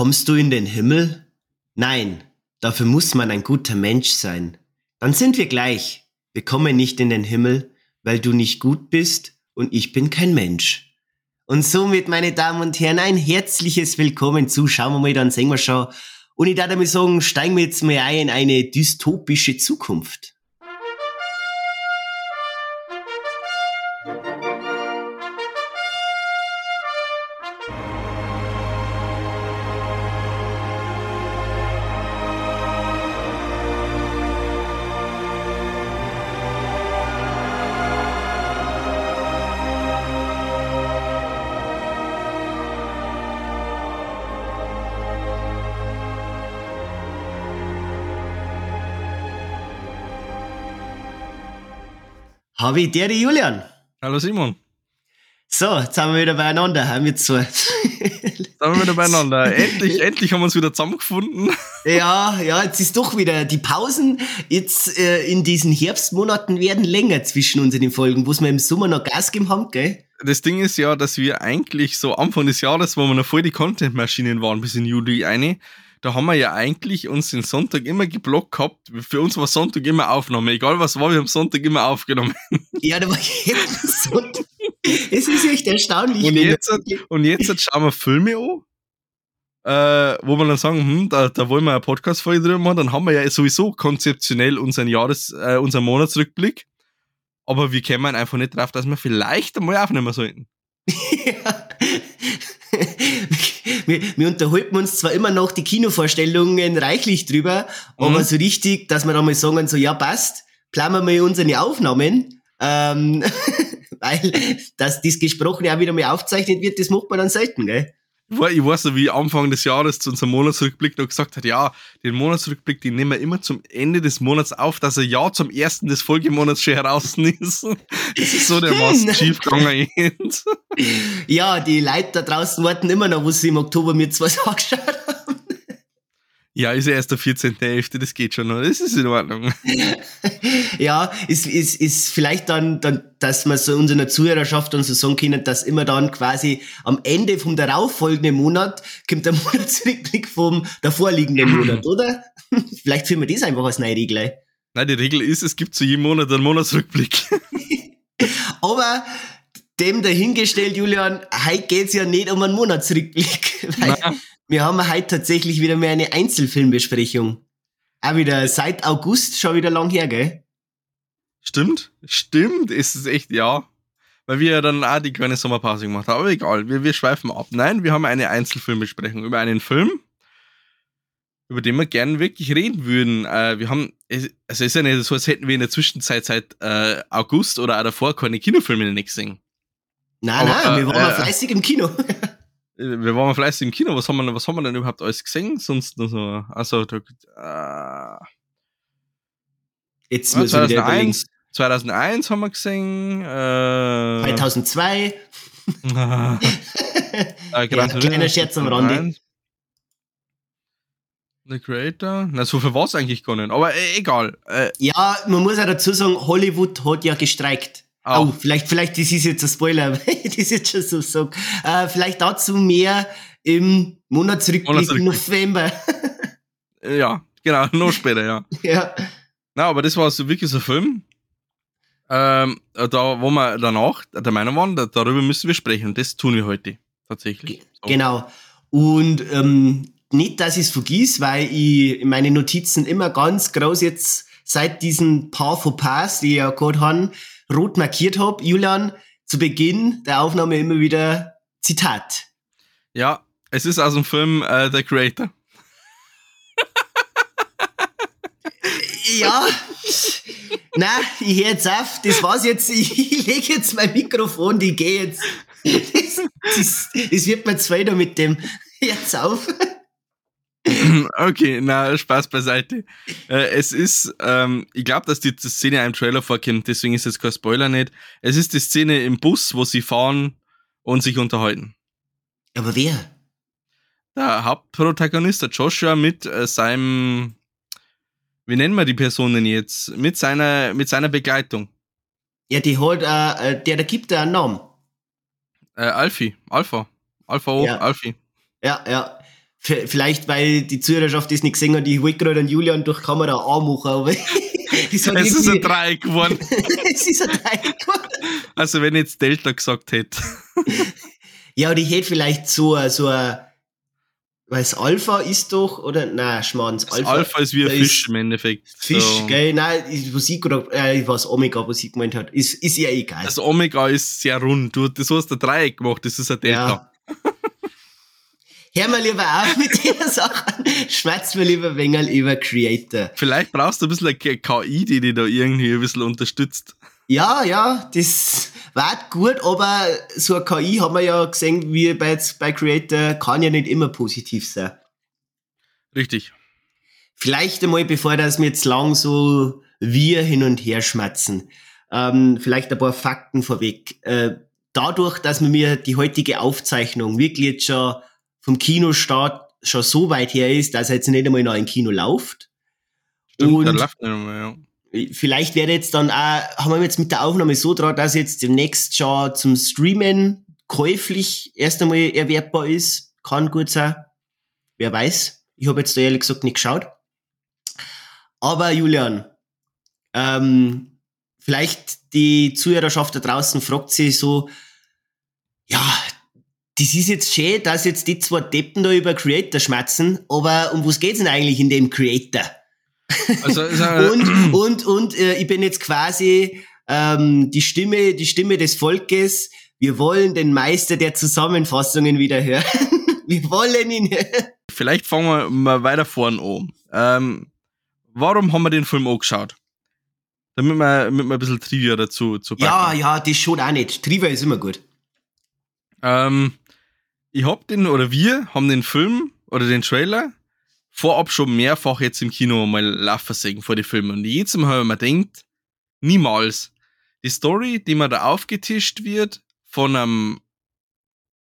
Kommst du in den Himmel? Nein, dafür muss man ein guter Mensch sein. Dann sind wir gleich. Wir kommen nicht in den Himmel, weil du nicht gut bist und ich bin kein Mensch. Und somit, meine Damen und Herren, ein herzliches Willkommen zu Schauen wir mal, dann sehen wir schon. Und ich darf damit sagen, steigen wir jetzt mal ein in eine dystopische Zukunft. Habe ich der, die Julian. Hallo Simon. So, jetzt sind wir wieder beieinander, haben wir zwei. Jetzt sind wir wieder beieinander. endlich, endlich haben wir uns wieder zusammengefunden. Ja, ja, jetzt ist doch wieder die Pausen jetzt äh, in diesen Herbstmonaten werden länger zwischen uns in den Folgen, wo wir im Sommer noch Gas gegeben haben, gell? Das Ding ist ja, dass wir eigentlich so Anfang des Jahres, wo wir noch voll die Content-Maschinen waren, bis in Juli eine, da haben wir ja eigentlich uns den Sonntag immer geblockt gehabt. Für uns war Sonntag immer Aufnahme. Egal was war, wir haben Sonntag immer aufgenommen. Ja, da war jeden Sonntag. Es ist echt erstaunlich. Und jetzt, und jetzt schauen wir Filme an. Äh, wo wir dann sagen, hm, da, da wollen wir eine Podcast-Folge drüber machen, dann haben wir ja sowieso konzeptionell unseren Jahres-, äh, unseren Monatsrückblick. Aber wir kämen einfach nicht drauf, dass wir vielleicht einmal aufnehmen sollten. ja wir, wir unterhalten uns zwar immer noch die Kinovorstellungen reichlich drüber, mhm. aber so richtig, dass wir da mal sagen, so, ja, passt, planen wir mal unsere Aufnahmen, ähm, weil, dass das Gesprochene auch wieder mal aufzeichnet wird, das macht man dann selten, gell? Ich weiß noch, wie Anfang des Jahres zu unserem Monatsrückblick noch gesagt hat, ja, den Monatsrückblick, den nehmen wir immer zum Ende des Monats auf, dass er ja zum ersten des Folgemonats schon heraus ist. Das ist so der Maß schief gegangen. ja, die Leute da draußen warten immer noch, wo sie im Oktober mir zwei angeschaut ja, ist ja erst der 14.11., das geht schon noch, das ist in Ordnung. ja, ist, ist, ist vielleicht dann, dann, dass wir so unserer Zuhörerschaft und so sagen können, dass immer dann quasi am Ende vom darauffolgenden Monat kommt der Monatsrückblick vom davorliegenden Monat, oder? vielleicht führen wir das einfach als neue Regel. Nein, die Regel ist, es gibt zu jedem Monat einen Monatsrückblick. Aber dem dahingestellt, Julian, heute geht's ja nicht um einen Monatsrückblick. Weil. Wir haben heute tatsächlich wieder mehr eine Einzelfilmbesprechung. Auch wieder seit August schon wieder lang her, gell? Stimmt, stimmt, ist es echt, ja. Weil wir ja dann auch die kleine Sommerpause gemacht haben. Aber egal, wir, wir schweifen ab. Nein, wir haben eine Einzelfilmbesprechung über einen Film, über den wir gerne wirklich reden würden. Äh, wir haben, also es ist ja nicht so, als hätten wir in der Zwischenzeit seit äh, August oder auch davor keine Kinofilme nicht gesehen. Nein, Aber, nein, wir waren äh, mal fleißig im Kino. wir waren fleißig im Kino, was haben wir, was haben wir denn überhaupt alles gesehen? Sonst nur so, also, da, äh, Jetzt müssen 2001, 2001 haben wir gesehen, äh, 2002. äh, ja, kleiner Scherz am Rande. The Creator? Na, so viel war es eigentlich gar nicht, aber äh, egal. Äh, ja, man muss ja dazu sagen, Hollywood hat ja gestreikt. Oh, oh vielleicht, vielleicht, das ist jetzt ein Spoiler, das ist jetzt schon so so. Äh, vielleicht dazu mehr im Monatsrückblick, Monatsrückblick. November. ja, genau, noch später, ja. ja. Na, aber das war so wirklich so ein Film. Ähm, da, wo wir danach der Meinung waren, da, darüber müssen wir sprechen. Und das tun wir heute tatsächlich. So. Genau. Und ähm, nicht, dass ich es vergieß, weil ich in meinen Notizen immer ganz groß jetzt seit diesen paar Fauxpas, die ich ja gerade haben, rot markiert habe. Julian, zu Beginn der Aufnahme immer wieder Zitat. Ja, es ist aus dem Film äh, The Creator. ja, na, ich höre jetzt auf, das war's jetzt, ich, ich lege jetzt mein Mikrofon, ich gehe jetzt. Das, das, das wird mir zwei da mit dem jetzt auf. Okay, na, Spaß beiseite. Äh, es ist, ähm, ich glaube, dass die, die Szene einem Trailer vorkommt, deswegen ist jetzt kein Spoiler nicht. Es ist die Szene im Bus, wo sie fahren und sich unterhalten. Aber wer? Der Hauptprotagonist, der Joshua, mit äh, seinem, wie nennen wir die Personen jetzt? Mit seiner, mit seiner Begleitung. Ja, die holt, äh, äh der, der gibt da einen Namen. Äh, Alfie, Alpha. Alpha O, ja. Alfie. Ja, ja. Vielleicht, weil die Zuhörerschaft das nicht gesehen hat, ich wollte gerade Julian durch Kamera anmachen, aber es ist ein Dreieck geworden. es ist ein Dreieck geworden. Also, wenn ich jetzt Delta gesagt hätte. ja, und ich hätte vielleicht so, so ein, weil es Alpha ist doch, oder? Nein, Schmarrns. Alpha, Alpha ist wie ein Fisch im Endeffekt. Fisch, so. gell? Nein, was ich gerade, äh, was Omega, was ich gemeint hat, ist, ist ja egal. Das Omega ist sehr rund. Du, das hast du Dreieck gemacht, das ist ein Delta. Ja. Hör mal lieber auf mit den Sachen. Schwätz mir lieber Wengel über Creator. Vielleicht brauchst du ein bisschen eine KI, die dich da irgendwie ein bisschen unterstützt. Ja, ja, das war gut, aber so eine KI haben wir ja gesehen, wie bei, bei Creator, kann ja nicht immer positiv sein. Richtig. Vielleicht einmal, bevor das wir jetzt lang so wir hin und her schmatzen, ähm, vielleicht ein paar Fakten vorweg. Äh, dadurch, dass mir die heutige Aufzeichnung wirklich jetzt schon vom Kinostart schon so weit her ist, dass er jetzt nicht einmal noch ein Kino läuft. Stimmt, und läuft nicht mehr, ja. Vielleicht werde jetzt dann auch, haben wir jetzt mit der Aufnahme so dran, dass jetzt demnächst schon zum Streamen käuflich erst einmal erwerbbar ist. Kann gut sein. Wer weiß. Ich habe jetzt da ehrlich gesagt nicht geschaut. Aber Julian, ähm, vielleicht die Zuhörerschaft da draußen fragt sich so, ja, das ist jetzt schön, dass jetzt die zwei Deppen da über Creator schmatzen, aber um was geht's denn eigentlich in dem Creator? Also, also und und, und äh, ich bin jetzt quasi ähm, die Stimme, die Stimme des Volkes. Wir wollen den Meister der Zusammenfassungen wieder hören. wir wollen ihn hören. Vielleicht fangen wir mal weiter vorne an. Ähm, warum haben wir den Film angeschaut? Damit wir, damit wir ein bisschen Trivia dazu zu packen. Ja, ja, das schon auch nicht. Trivia ist immer gut. Ähm, ich hab den, oder wir haben den Film oder den Trailer vorab schon mehrfach jetzt im Kino mal laufen sehen vor die Filme. Und jedes Mal habe ich mir gedacht, niemals. Die Story, die mir da aufgetischt wird von einem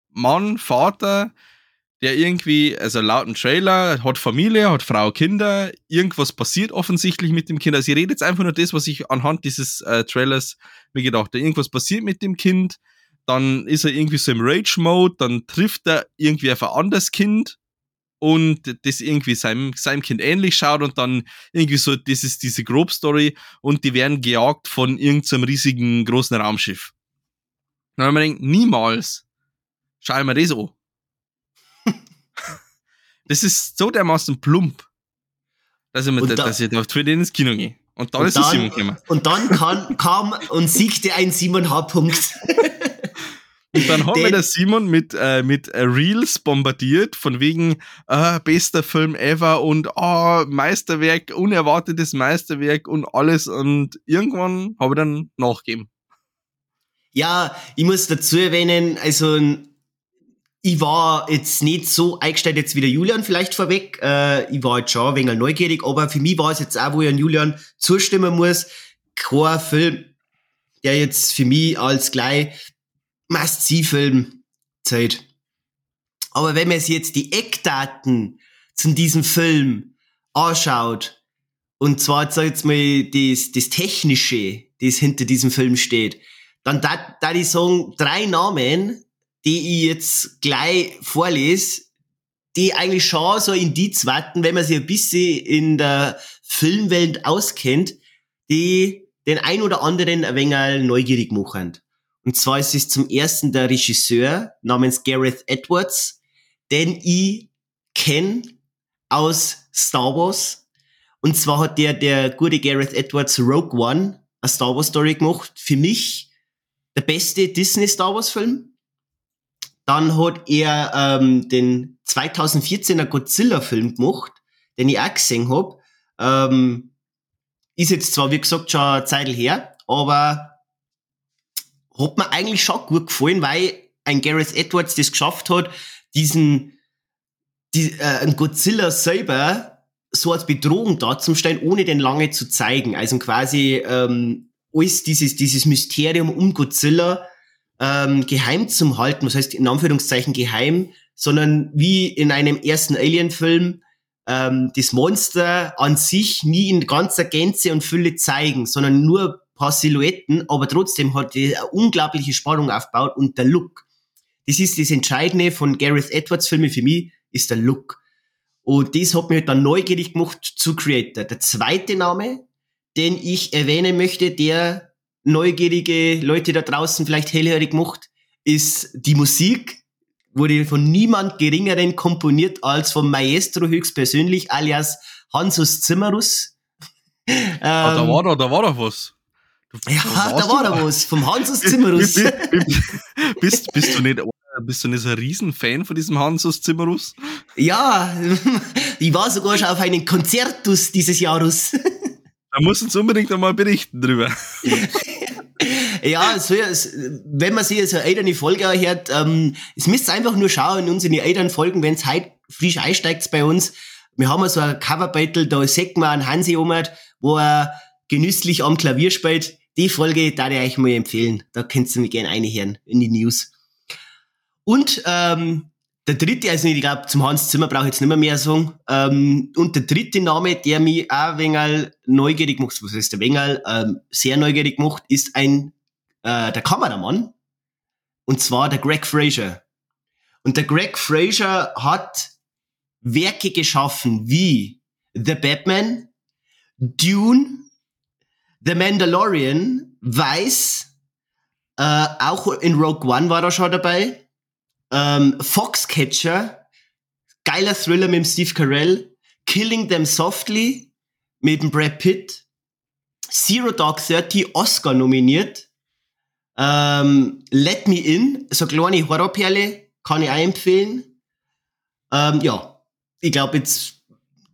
Mann, Vater, der irgendwie, also laut dem Trailer, hat Familie, hat Frau, Kinder, irgendwas passiert offensichtlich mit dem Kind. Also ich rede jetzt einfach nur das, was ich anhand dieses äh, Trailers mir gedacht habe. Irgendwas passiert mit dem Kind, dann ist er irgendwie so im Rage-Mode, dann trifft er irgendwie auf ein anderes Kind und das irgendwie seinem, seinem Kind ähnlich schaut und dann irgendwie so, das ist diese Grobstory und die werden gejagt von irgendeinem riesigen großen Raumschiff. Dann haben wir gedacht, niemals schau ich mir das an. das ist so dermaßen plump, dass ich, mir, da, dass ich für den ins Kino gehe. Und dann und ist dann, es Simon gekommen. Und dann kann, kam und siegte ein Simon H. Punkt. Und dann haben wir der Simon mit, äh, mit äh, Reels bombardiert, von wegen äh, bester Film ever und oh, Meisterwerk, unerwartetes Meisterwerk und alles. Und irgendwann habe ich dann nachgegeben. Ja, ich muss dazu erwähnen, also ich war jetzt nicht so eingestellt jetzt wie der Julian vielleicht vorweg. Äh, ich war jetzt schon ein wenig neugierig, aber für mich war es jetzt auch, wo ich an Julian zustimmen muss, kein Film, der jetzt für mich als gleich Must-See-Film Zeit. Aber wenn man sich jetzt die Eckdaten zu diesem Film anschaut, und zwar, sag jetzt mal, das, das Technische, das hinter diesem Film steht, dann da, da ich sagen, drei Namen, die ich jetzt gleich vorlese, die eigentlich schon so Indiz warten, wenn man sich ein bisschen in der Filmwelt auskennt, die den ein oder anderen ein wenig neugierig machen. Und zwar ist es zum ersten der Regisseur namens Gareth Edwards, den ich kenne aus Star Wars. Und zwar hat der, der gute Gareth Edwards Rogue One, eine Star Wars Story gemacht. Für mich der beste Disney Star Wars Film. Dann hat er ähm, den 2014er Godzilla Film gemacht, den ich auch gesehen hab. Ähm, ist jetzt zwar, wie gesagt, schon eine Zeit her, aber hat mir eigentlich schon gut gefallen, weil ein Gareth Edwards das geschafft hat, diesen, die, äh, ein Godzilla selber so als Bedrohung darzustellen, ohne den lange zu zeigen. Also quasi ähm, alles dieses, dieses Mysterium um Godzilla ähm, geheim zu halten, was heißt in Anführungszeichen geheim, sondern wie in einem ersten Alien-Film ähm, das Monster an sich nie in ganzer Gänze und Fülle zeigen, sondern nur paar Silhouetten, aber trotzdem hat die eine unglaubliche Spannung aufgebaut und der Look. Das ist das Entscheidende von Gareth Edwards Filmen für mich, ist der Look. Und das hat mich halt dann neugierig gemacht zu Creator. Der zweite Name, den ich erwähnen möchte, der neugierige Leute da draußen vielleicht hellhörig macht, ist die Musik. Wurde von niemand geringeren komponiert als vom Maestro höchstpersönlich, alias Hansus Zimmerus. ah, da war doch, da war doch was. Du, ja, da war doch was. Vom Hansus Zimmerus. bist, bist du nicht bist du nicht so ein Riesenfan von diesem Hansus Zimmerus? Ja, ich war sogar schon auf einen Konzertus dieses Jahres. Da muss uns unbedingt einmal berichten drüber. ja, so, wenn man sich so eine ältere Folge hört, ähm, es müsst einfach nur schauen in unsere älteren Folgen, wenn es heute frisch einsteigt bei uns. Wir haben so ein Coverbattle, da sieht man einen Hansi Omert, wo er genüsslich am Klavier spielt. Die Folge da ich euch mal empfehlen. Da könnt ihr mich gerne einhören in die News. Und ähm, der dritte, also ich glaube, zum Hans Zimmer brauche ich jetzt nicht mehr, mehr sagen. Ähm, und der dritte Name, der mich auch Wengal neugierig macht, was heißt der Wengal, ähm, sehr neugierig macht, ist ein äh, der Kameramann. Und zwar der Greg Fraser. Und der Greg Fraser hat Werke geschaffen wie The Batman, Dune, The Mandalorian, Weiß, äh, auch in Rogue One war er schon dabei. Ähm, Foxcatcher, geiler Thriller mit dem Steve Carell. Killing Them Softly mit dem Brad Pitt. Zero Dark Thirty, Oscar nominiert. Ähm, Let Me In, so eine kleine Horrorperle, kann ich auch empfehlen. Ähm, ja, ich glaube jetzt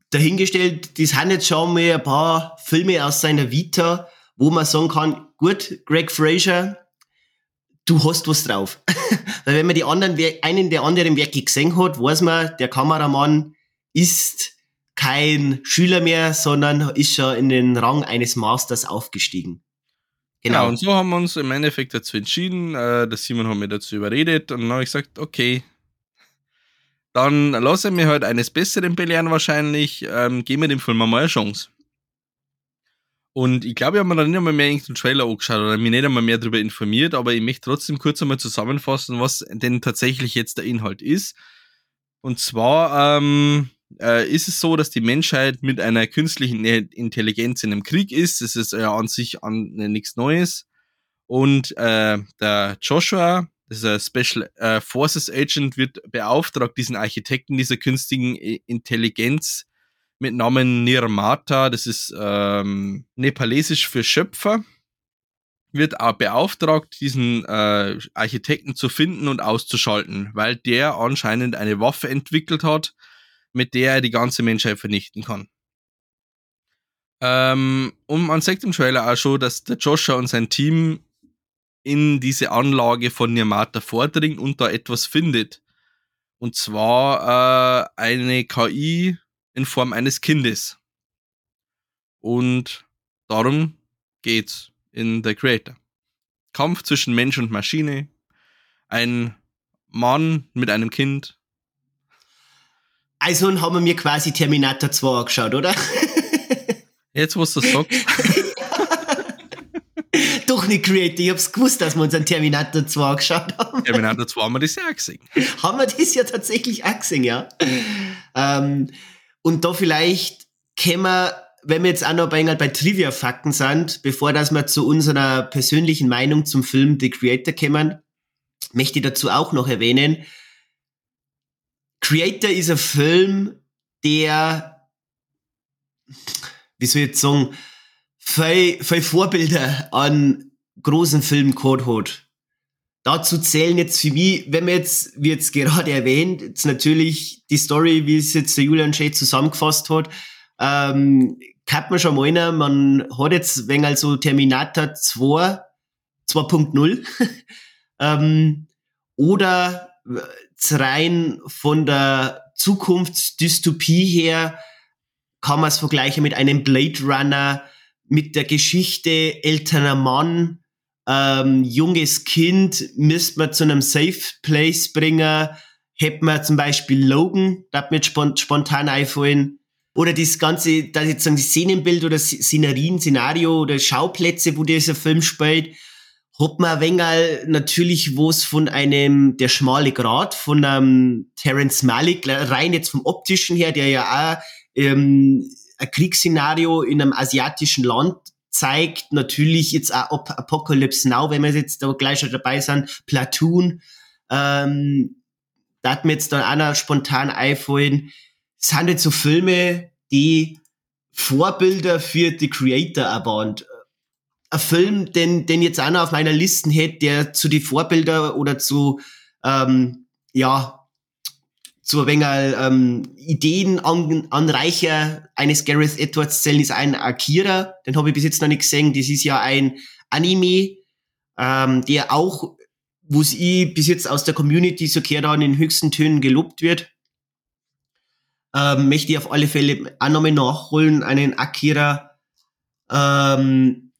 dahingestellt, das sind jetzt schon mal ein paar Filme aus seiner Vita, wo man sagen kann, gut, Greg Fraser, du hast was drauf. Weil wenn man die anderen, einen der anderen Werke gesehen hat, weiß man, der Kameramann ist kein Schüler mehr, sondern ist schon in den Rang eines Masters aufgestiegen. Genau. Ja, und so haben wir uns im Endeffekt dazu entschieden. Äh, der Simon hat mir dazu überredet und dann habe ich gesagt, okay, dann lasse ich mir halt eines Besseren belehren wahrscheinlich, ähm, geben wir dem Film mal eine Chance. Und ich glaube, ich habe mir dann nicht einmal mehr irgendeinen Trailer angeschaut oder mich nicht einmal mehr darüber informiert, aber ich möchte trotzdem kurz einmal zusammenfassen, was denn tatsächlich jetzt der Inhalt ist. Und zwar ähm, äh, ist es so, dass die Menschheit mit einer künstlichen Intelligenz in einem Krieg ist. Das ist ja an sich an, äh, nichts Neues. Und äh, der Joshua, das ist ein Special äh, Forces Agent, wird beauftragt, diesen Architekten dieser künstlichen Intelligenz mit Namen Nirmata, das ist ähm, nepalesisch für Schöpfer, wird auch beauftragt, diesen äh, Architekten zu finden und auszuschalten, weil der anscheinend eine Waffe entwickelt hat, mit der er die ganze Menschheit vernichten kann. Ähm, und man sagt im Trailer auch schon, dass der Joshua und sein Team in diese Anlage von Nirmata vordringt und da etwas findet. Und zwar äh, eine KI, in Form eines Kindes. Und darum geht's in The Creator. Kampf zwischen Mensch und Maschine, ein Mann mit einem Kind. Also haben wir mir quasi Terminator 2 angeschaut, oder? Jetzt, was du sagst. Doch nicht Creator, ich hab's gewusst, dass wir uns an Terminator 2 angeschaut haben. Terminator 2 haben wir das ja auch gesehen. haben wir das ja tatsächlich auch gesehen, ja. Ähm, und da vielleicht können wir, wenn wir jetzt auch noch bei, bei Trivia-Fakten sind, bevor dass wir zu unserer persönlichen Meinung zum Film The Creator kommen, möchte ich dazu auch noch erwähnen, Creator ist ein Film, der, wie soll ich jetzt sagen, viel, viel Vorbilder an großen gehabt hat. Dazu zählen jetzt für mich, wenn man jetzt, wie jetzt gerade erwähnt, jetzt natürlich die Story, wie es jetzt der Julian Schä zusammengefasst hat, ähm, kann man schon meinen, man hat jetzt, wenn also Terminator 2, 2.0, ähm, oder rein von der Zukunftsdystopie her kann man es vergleichen mit einem Blade Runner, mit der Geschichte älterer Mann, ähm, junges Kind müsste man zu einem Safe Place bringen. Hätte man zum Beispiel Logan, da mir spontan einfallen. Oder das ganze, da jetzt sagen, die Szenenbild oder Szenerien, Szenario oder Schauplätze, wo dieser Film spielt, hat man ein wenig natürlich was von einem Der schmale Grat von einem Terence Malick, rein jetzt vom optischen her, der ja auch ähm, ein Kriegsszenario in einem asiatischen Land zeigt. Natürlich jetzt auch Apocalypse Now, wenn wir jetzt da gleich schon dabei sind, Platoon, ähm, da hat mir jetzt dann noch spontan einfallen, es jetzt so Filme, die Vorbilder für die Creator waren ein Film, den, den jetzt einer auf meiner Listen hätte, der zu die Vorbilder oder zu, ähm, ja, zu ein wenig ähm, Ideen an, Anreicher eines Gareth Edwards zählen, ist ein Akira. Den habe ich bis jetzt noch nicht gesehen. Das ist ja ein Anime, ähm, der auch, wo ich bis jetzt aus der Community so gehört in den höchsten Tönen gelobt wird. Ähm, möchte ich auf alle Fälle auch nochmal nachholen, einen Akira. Ähm,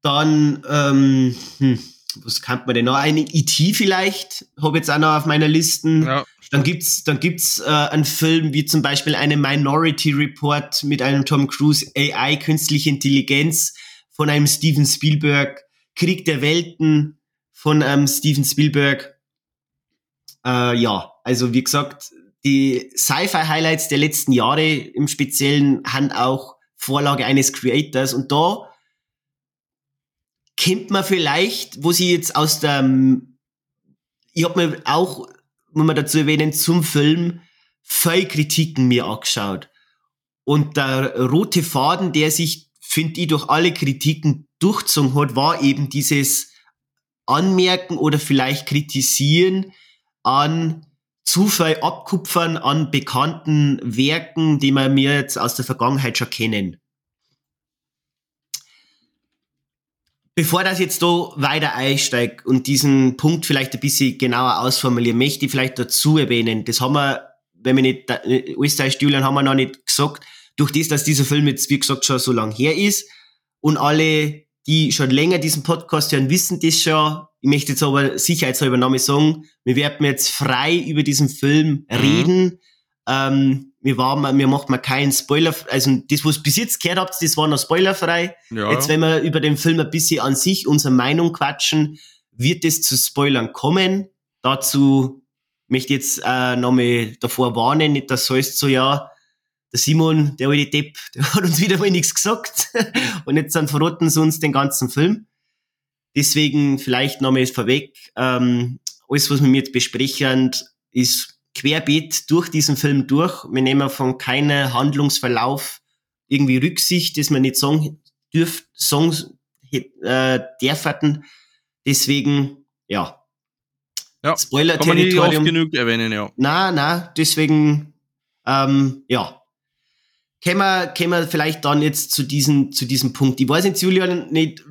dann, ähm, hm, was kann man denn noch? Eine IT e vielleicht, habe jetzt auch noch auf meiner Listen. Ja, dann gibt's, dann gibt's äh, einen Film wie zum Beispiel eine Minority Report mit einem Tom Cruise AI, künstliche Intelligenz von einem Steven Spielberg, Krieg der Welten von einem Steven Spielberg. Äh, ja, also wie gesagt, die Sci-Fi-Highlights der letzten Jahre im Speziellen haben auch Vorlage eines Creators und da kennt man vielleicht, wo sie jetzt aus der, ich habe mir auch, muss man dazu erwähnen, zum Film viele Kritiken mir angeschaut. Und der rote Faden, der sich, finde ich, durch alle Kritiken durchzogen hat, war eben dieses Anmerken oder vielleicht Kritisieren an zu viel Abkupfern an bekannten Werken, die wir mir jetzt aus der Vergangenheit schon kennen. Bevor das jetzt da weiter einsteigt und diesen Punkt vielleicht ein bisschen genauer ausformulieren, möchte ich vielleicht dazu erwähnen, das haben wir, wenn wir nicht, alles täuscht, Julian, haben wir noch nicht gesagt, durch das, dass dieser Film jetzt, wie gesagt, schon so lang her ist und alle, die schon länger diesen Podcast hören, wissen das schon. Ich möchte jetzt aber sicherheitshalber nochmal sagen, wir werden jetzt frei über diesen Film mhm. reden. Ähm, wir waren, wir macht mal keinen Spoiler, also das, was bis jetzt gehört habt, das war noch spoilerfrei. Ja. Jetzt, wenn wir über den Film ein bisschen an sich unsere Meinung quatschen, wird es zu Spoilern kommen. Dazu möchte ich jetzt äh, nochmal davor warnen, nicht, dass so ist so, ja, der Simon, der alte Depp, der hat uns wieder mal nichts gesagt und jetzt dann verrotten sie uns den ganzen Film. Deswegen vielleicht nochmal vorweg, ähm, alles, was wir jetzt besprechen, ist querbeet durch diesen Film durch. Wir nehmen von keinem Handlungsverlauf irgendwie Rücksicht, dass wir nicht sagen dürfen, Songs äh, dürfen. Deswegen, ja. Ja, Spoiler-Territorium. genug erwähnen, ja. Na, na, deswegen, ähm, ja. Können wir, können wir vielleicht dann jetzt zu diesem, zu diesem Punkt. Ich weiß jetzt, Julian, nicht,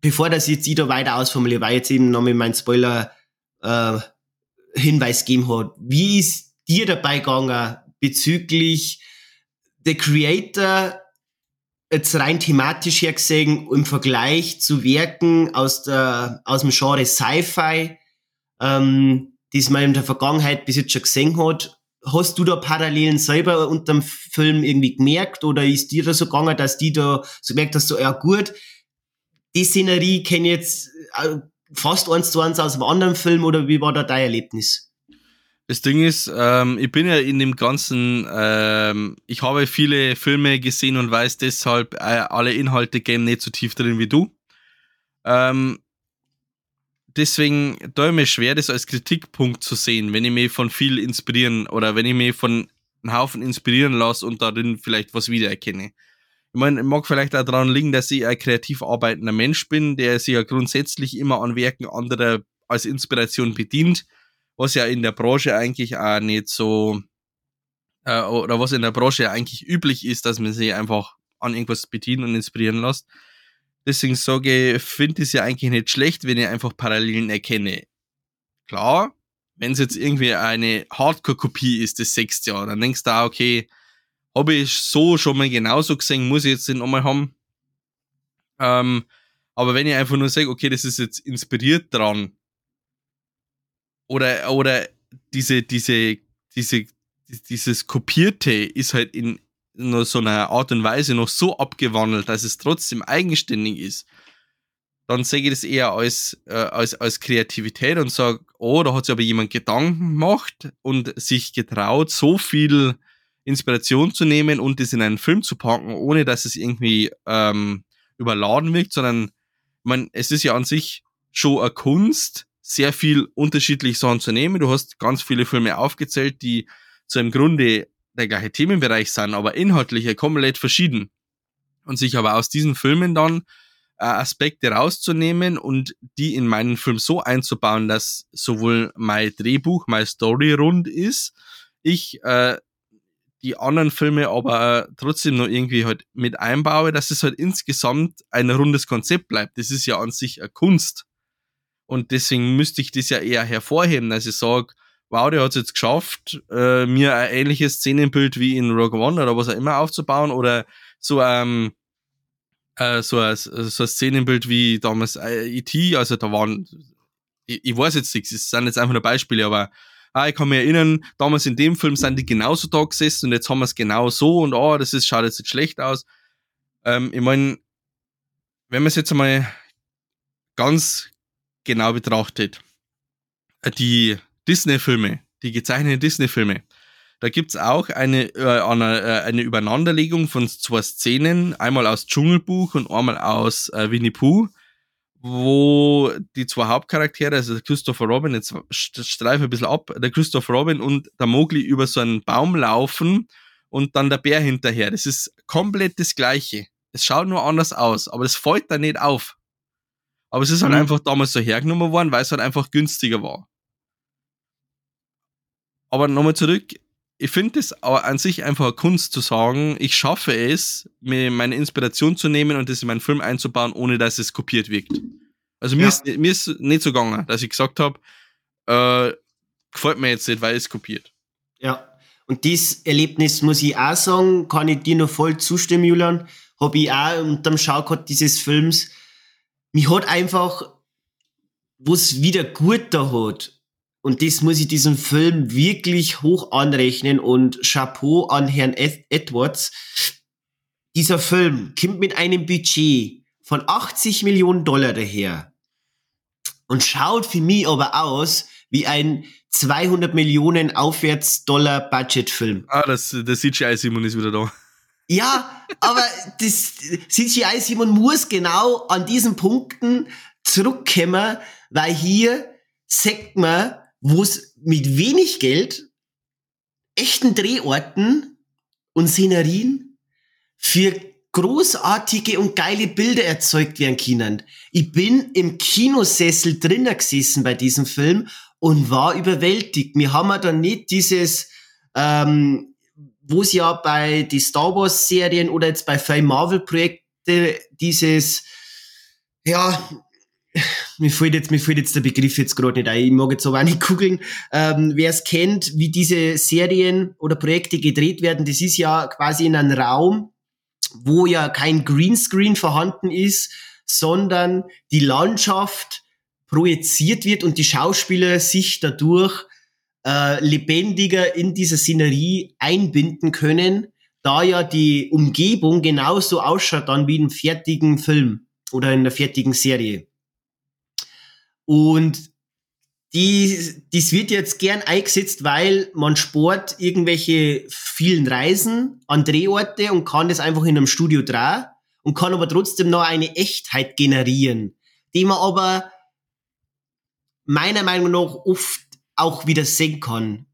bevor das jetzt ich da weiter ausformuliere, weil jetzt eben nochmal mein Spoiler, äh, Hinweis gegeben hat. Wie ist dir dabei gegangen bezüglich The Creator jetzt rein thematisch her gesehen im Vergleich zu Werken aus der aus dem Genre Sci-Fi, ähm, die man in der Vergangenheit bis jetzt schon gesehen hat. Hast du da Parallelen selber unter dem Film irgendwie gemerkt oder ist dir da so gegangen, dass die da so merkt, dass so, ja gut, die Szenerie kenne ich jetzt äh, fast eins zu eins aus einem anderen Film oder wie war da dein Erlebnis? Das Ding ist, ähm, ich bin ja in dem ganzen, ähm, ich habe viele Filme gesehen und weiß deshalb, äh, alle Inhalte gehen nicht so tief drin wie du. Ähm, deswegen da ist mir schwer, das als Kritikpunkt zu sehen, wenn ich mich von viel inspirieren oder wenn ich mich von einem Haufen inspirieren lasse und darin vielleicht was wiedererkenne. Ich meine, mag vielleicht auch daran liegen, dass ich ein kreativ arbeitender Mensch bin, der sich ja grundsätzlich immer an Werken anderer als Inspiration bedient, was ja in der Branche eigentlich auch nicht so, äh, oder was in der Branche eigentlich üblich ist, dass man sich einfach an irgendwas bedienen und inspirieren lässt. Deswegen sage ich, finde es ja eigentlich nicht schlecht, wenn ich einfach Parallelen erkenne. Klar, wenn es jetzt irgendwie eine Hardcore-Kopie ist des sechs Jahr, dann denkst du auch, okay, habe ich so schon mal genauso gesehen, muss ich jetzt den nochmal haben. Ähm, aber wenn ich einfach nur sage, okay, das ist jetzt inspiriert dran, oder, oder diese, diese, diese, dieses Kopierte ist halt in nur so einer Art und Weise noch so abgewandelt, dass es trotzdem eigenständig ist, dann sehe ich das eher als, äh, als, als Kreativität und sage, oh, da hat sich aber jemand Gedanken gemacht und sich getraut, so viel Inspiration zu nehmen und das in einen Film zu packen, ohne dass es irgendwie ähm, überladen wirkt, sondern man, es ist ja an sich schon eine Kunst, sehr viel unterschiedlich Sachen zu nehmen. Du hast ganz viele Filme aufgezählt, die zu im Grunde der gleiche Themenbereich sind, aber inhaltlich komplett verschieden. Und sich aber aus diesen Filmen dann äh, Aspekte rauszunehmen und die in meinen Film so einzubauen, dass sowohl mein Drehbuch, meine Story rund ist, ich äh, die anderen Filme aber äh, trotzdem noch irgendwie halt mit einbaue, dass es halt insgesamt ein rundes Konzept bleibt. Das ist ja an sich eine Kunst. Und deswegen müsste ich das ja eher hervorheben, dass ich sage, wow, der hat es jetzt geschafft, äh, mir ein ähnliches Szenenbild wie in Rogue One oder was auch immer aufzubauen oder so ähm, äh, so, ein, so ein Szenenbild wie damals äh, E.T., also da waren, ich, ich weiß jetzt nichts, es sind jetzt einfach nur Beispiele, aber ah, ich kann mich erinnern, damals in dem Film sind die genauso da gesessen und jetzt haben wir es genau so und oh, das ist, schaut jetzt nicht schlecht aus. Ähm, ich meine, wenn man es jetzt einmal ganz genau betrachtet, äh, die Disney-Filme, die gezeichneten Disney-Filme, da gibt's auch eine, äh, eine, äh, eine Übereinanderlegung von zwei Szenen, einmal aus Dschungelbuch und einmal aus Winnie Pooh wo die zwei Hauptcharaktere, also der Christopher Robin, jetzt streife ein bisschen ab, der Christopher Robin und der Mowgli über so einen Baum laufen und dann der Bär hinterher. Das ist komplett das Gleiche. Es schaut nur anders aus, aber es fällt da nicht auf. Aber es ist halt mhm. einfach damals so hergenommen worden, weil es halt einfach günstiger war. Aber nochmal zurück, ich finde es an sich einfach eine Kunst zu sagen, ich schaffe es, mir meine Inspiration zu nehmen und das in meinen Film einzubauen, ohne dass es kopiert wirkt. Also mir, ja. ist, mir ist nicht so gegangen, dass ich gesagt habe, äh, gefällt mir jetzt nicht, weil es kopiert. Ja, und dieses Erlebnis muss ich auch sagen, kann ich dir noch voll zustimmen, Julian. Habe ich auch unterm Schau gehabt dieses Films. Mich hat einfach, wo es wieder gut da hat, und das muss ich diesem Film wirklich hoch anrechnen und Chapeau an Herrn Edwards. Dieser Film kommt mit einem Budget von 80 Millionen Dollar daher und schaut für mich aber aus wie ein 200 Millionen aufwärts Dollar Budgetfilm. Ah, das, der CGI Simon ist wieder da. Ja, aber das CGI Simon muss genau an diesen Punkten zurückkommen, weil hier sagt man, wo es mit wenig Geld echten Drehorten und Szenerien für großartige und geile Bilder erzeugt werden können. Ich bin im Kinosessel drinnen gesessen bei diesem Film und war überwältigt. Wir haben ja dann nicht dieses, ähm, wo es ja bei die Star Wars Serien oder jetzt bei Fame Marvel Projekte dieses, ja, mir fällt jetzt, mir fällt jetzt der Begriff jetzt gerade nicht ein. Ich mag jetzt aber auch nicht googeln. Ähm, Wer es kennt, wie diese Serien oder Projekte gedreht werden, das ist ja quasi in einem Raum, wo ja kein Greenscreen vorhanden ist, sondern die Landschaft projiziert wird und die Schauspieler sich dadurch äh, lebendiger in dieser Szenerie einbinden können, da ja die Umgebung genauso ausschaut dann wie im fertigen Film oder in der fertigen Serie. Und die, dies wird jetzt gern eingesetzt, weil man sport irgendwelche vielen Reisen an Drehorte und kann das einfach in einem Studio drehen und kann aber trotzdem noch eine Echtheit generieren, die man aber meiner Meinung nach oft auch wieder sehen kann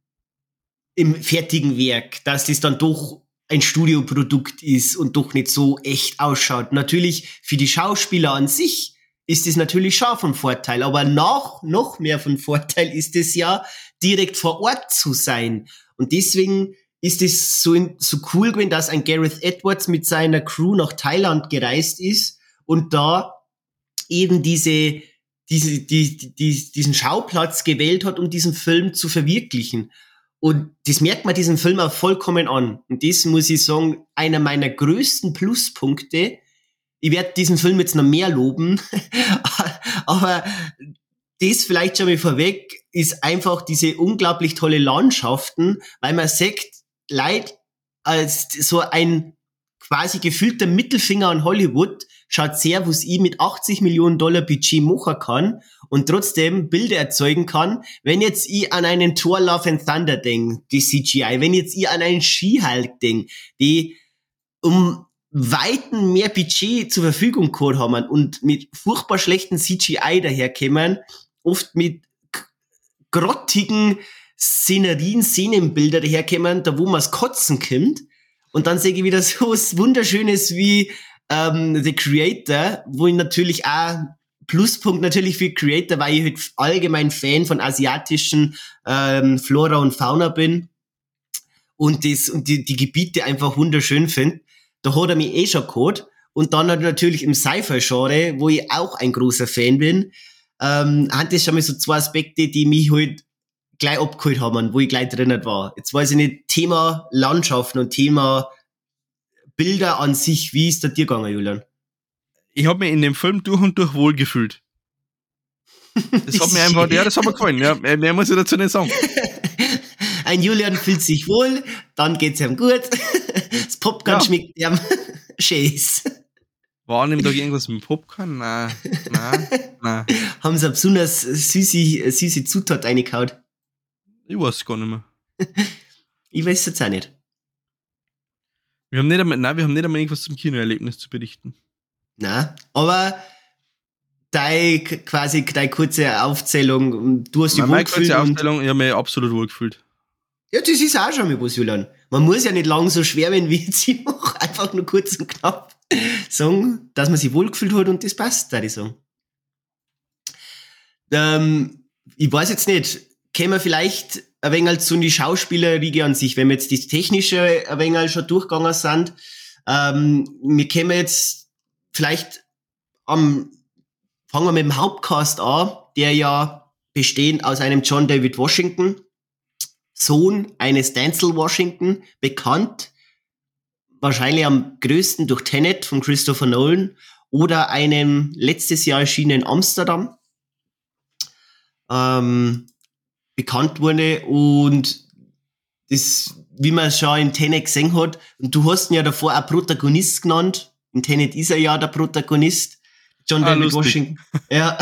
im fertigen Werk, dass das dann doch ein Studioprodukt ist und doch nicht so echt ausschaut. Natürlich für die Schauspieler an sich ist es natürlich schon von Vorteil. Aber noch, noch mehr von Vorteil ist es ja, direkt vor Ort zu sein. Und deswegen ist es so, so cool gewesen, dass ein Gareth Edwards mit seiner Crew nach Thailand gereist ist und da eben diese, diese, die, die, diesen Schauplatz gewählt hat, um diesen Film zu verwirklichen. Und das merkt man diesem Film auch vollkommen an. Und das muss ich sagen, einer meiner größten Pluspunkte ich werde diesen Film jetzt noch mehr loben, aber das vielleicht schon mal vorweg ist einfach diese unglaublich tolle Landschaften, weil man sagt, Leid als so ein quasi gefühlter Mittelfinger an Hollywood, schaut sehr, was ich mit 80 Millionen Dollar Budget machen kann und trotzdem Bilder erzeugen kann. Wenn jetzt ich an einen Thor Love and Thunder denke, die CGI, wenn jetzt ich an einen She-Hulk die um weiten mehr Budget zur Verfügung gehabt haben und mit furchtbar schlechten CGI daherkommen, oft mit grottigen Szenerien, Szenenbilder daherkommen, da wo man es kotzen kommt. Und dann sehe ich wieder so was Wunderschönes wie ähm, The Creator, wo ich natürlich auch Pluspunkt natürlich für Creator, weil ich halt allgemein Fan von asiatischen ähm, Flora und Fauna bin und, das, und die, die Gebiete einfach wunderschön finde. Da hat er mich eh schon gehabt. Und dann natürlich im Sci-Fi-Genre, wo ich auch ein großer Fan bin, ähm, hat das schon mal so zwei Aspekte, die mich halt gleich abgeholt haben, wo ich gleich drinnen war. Jetzt weiß ich nicht, Thema Landschaften und Thema Bilder an sich, wie ist da dir gegangen, Julian? Ich habe mich in dem Film durch und durch wohl gefühlt. Das hat mir einfach, ja, das hat mir gefallen. Ja, mehr muss ich dazu nicht sagen. Ein Julian fühlt sich wohl, dann geht's ihm gut. Das Popcorn ja. schmeckt ihm scheiß. War an dem Tag irgendwas mit Popcorn? Nein, nein, nein. Haben sie eine besonders süße, süße Zutat reingehauen? Ich weiß es gar nicht mehr. ich weiß es jetzt auch nicht. Wir haben nicht einmal, nein, wir haben nicht einmal irgendwas zum Kinoerlebnis zu berichten. Nein, aber deine, quasi deine kurze Aufzählung, du hast dich wohlgefühlt. Meine kurze Aufzählung, ich habe mich absolut wohlgefühlt. Ja, das ist auch schon mal was, Julian. Man muss ja nicht lang so schwer werden wie jetzt mache. Einfach nur kurz und knapp sagen, dass man sich wohlgefühlt hat und das passt, da ich sagen. Ähm, ich weiß jetzt nicht, kämen wir vielleicht ein wenig zu die Schauspielerriege an sich, wenn wir jetzt das Technische ein wenig schon durchgegangen sind. Ähm, wir kämen jetzt vielleicht am, fangen wir mit dem Hauptcast an, der ja bestehend aus einem John David Washington, Sohn eines Denzel Washington, bekannt, wahrscheinlich am größten durch Tenet von Christopher Nolan oder einem letztes Jahr erschienenen Amsterdam, ähm, bekannt wurde und das, wie man schon in Tenet gesehen hat, und du hast ihn ja davor auch Protagonist genannt, in Tenet ist er ja der Protagonist, John ah, David lustig. Washington. Ja.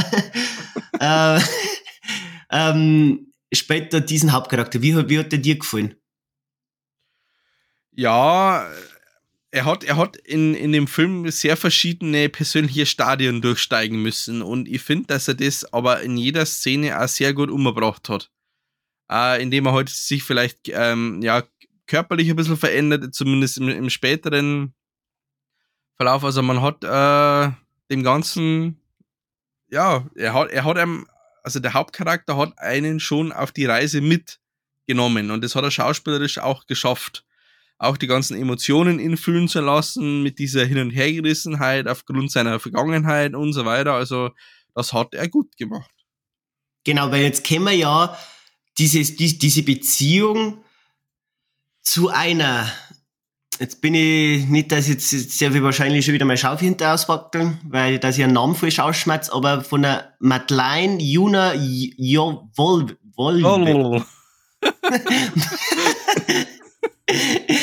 äh, ähm, später diesen Hauptcharakter. Wie, wie hat der dir gefallen? Ja, er hat, er hat in, in dem Film sehr verschiedene persönliche Stadien durchsteigen müssen und ich finde, dass er das aber in jeder Szene auch sehr gut umgebracht hat. Äh, indem er heute halt sich vielleicht ähm, ja, körperlich ein bisschen verändert, zumindest im, im späteren Verlauf. Also man hat äh, dem Ganzen, ja, er hat, er hat einem also der Hauptcharakter hat einen schon auf die Reise mitgenommen und das hat er schauspielerisch auch geschafft. Auch die ganzen Emotionen infühlen zu lassen mit dieser Hin- und Hergerissenheit aufgrund seiner Vergangenheit und so weiter. Also das hat er gut gemacht. Genau, weil jetzt kennen wir ja dieses, die, diese Beziehung zu einer Jetzt bin ich nicht, dass jetzt sehr viel wahrscheinlich schon wieder mein Schauf hinter auswackeln, weil dass ich einen Namen falsch ausschmerz, aber von der Madeleine Juna Jo Vol Vol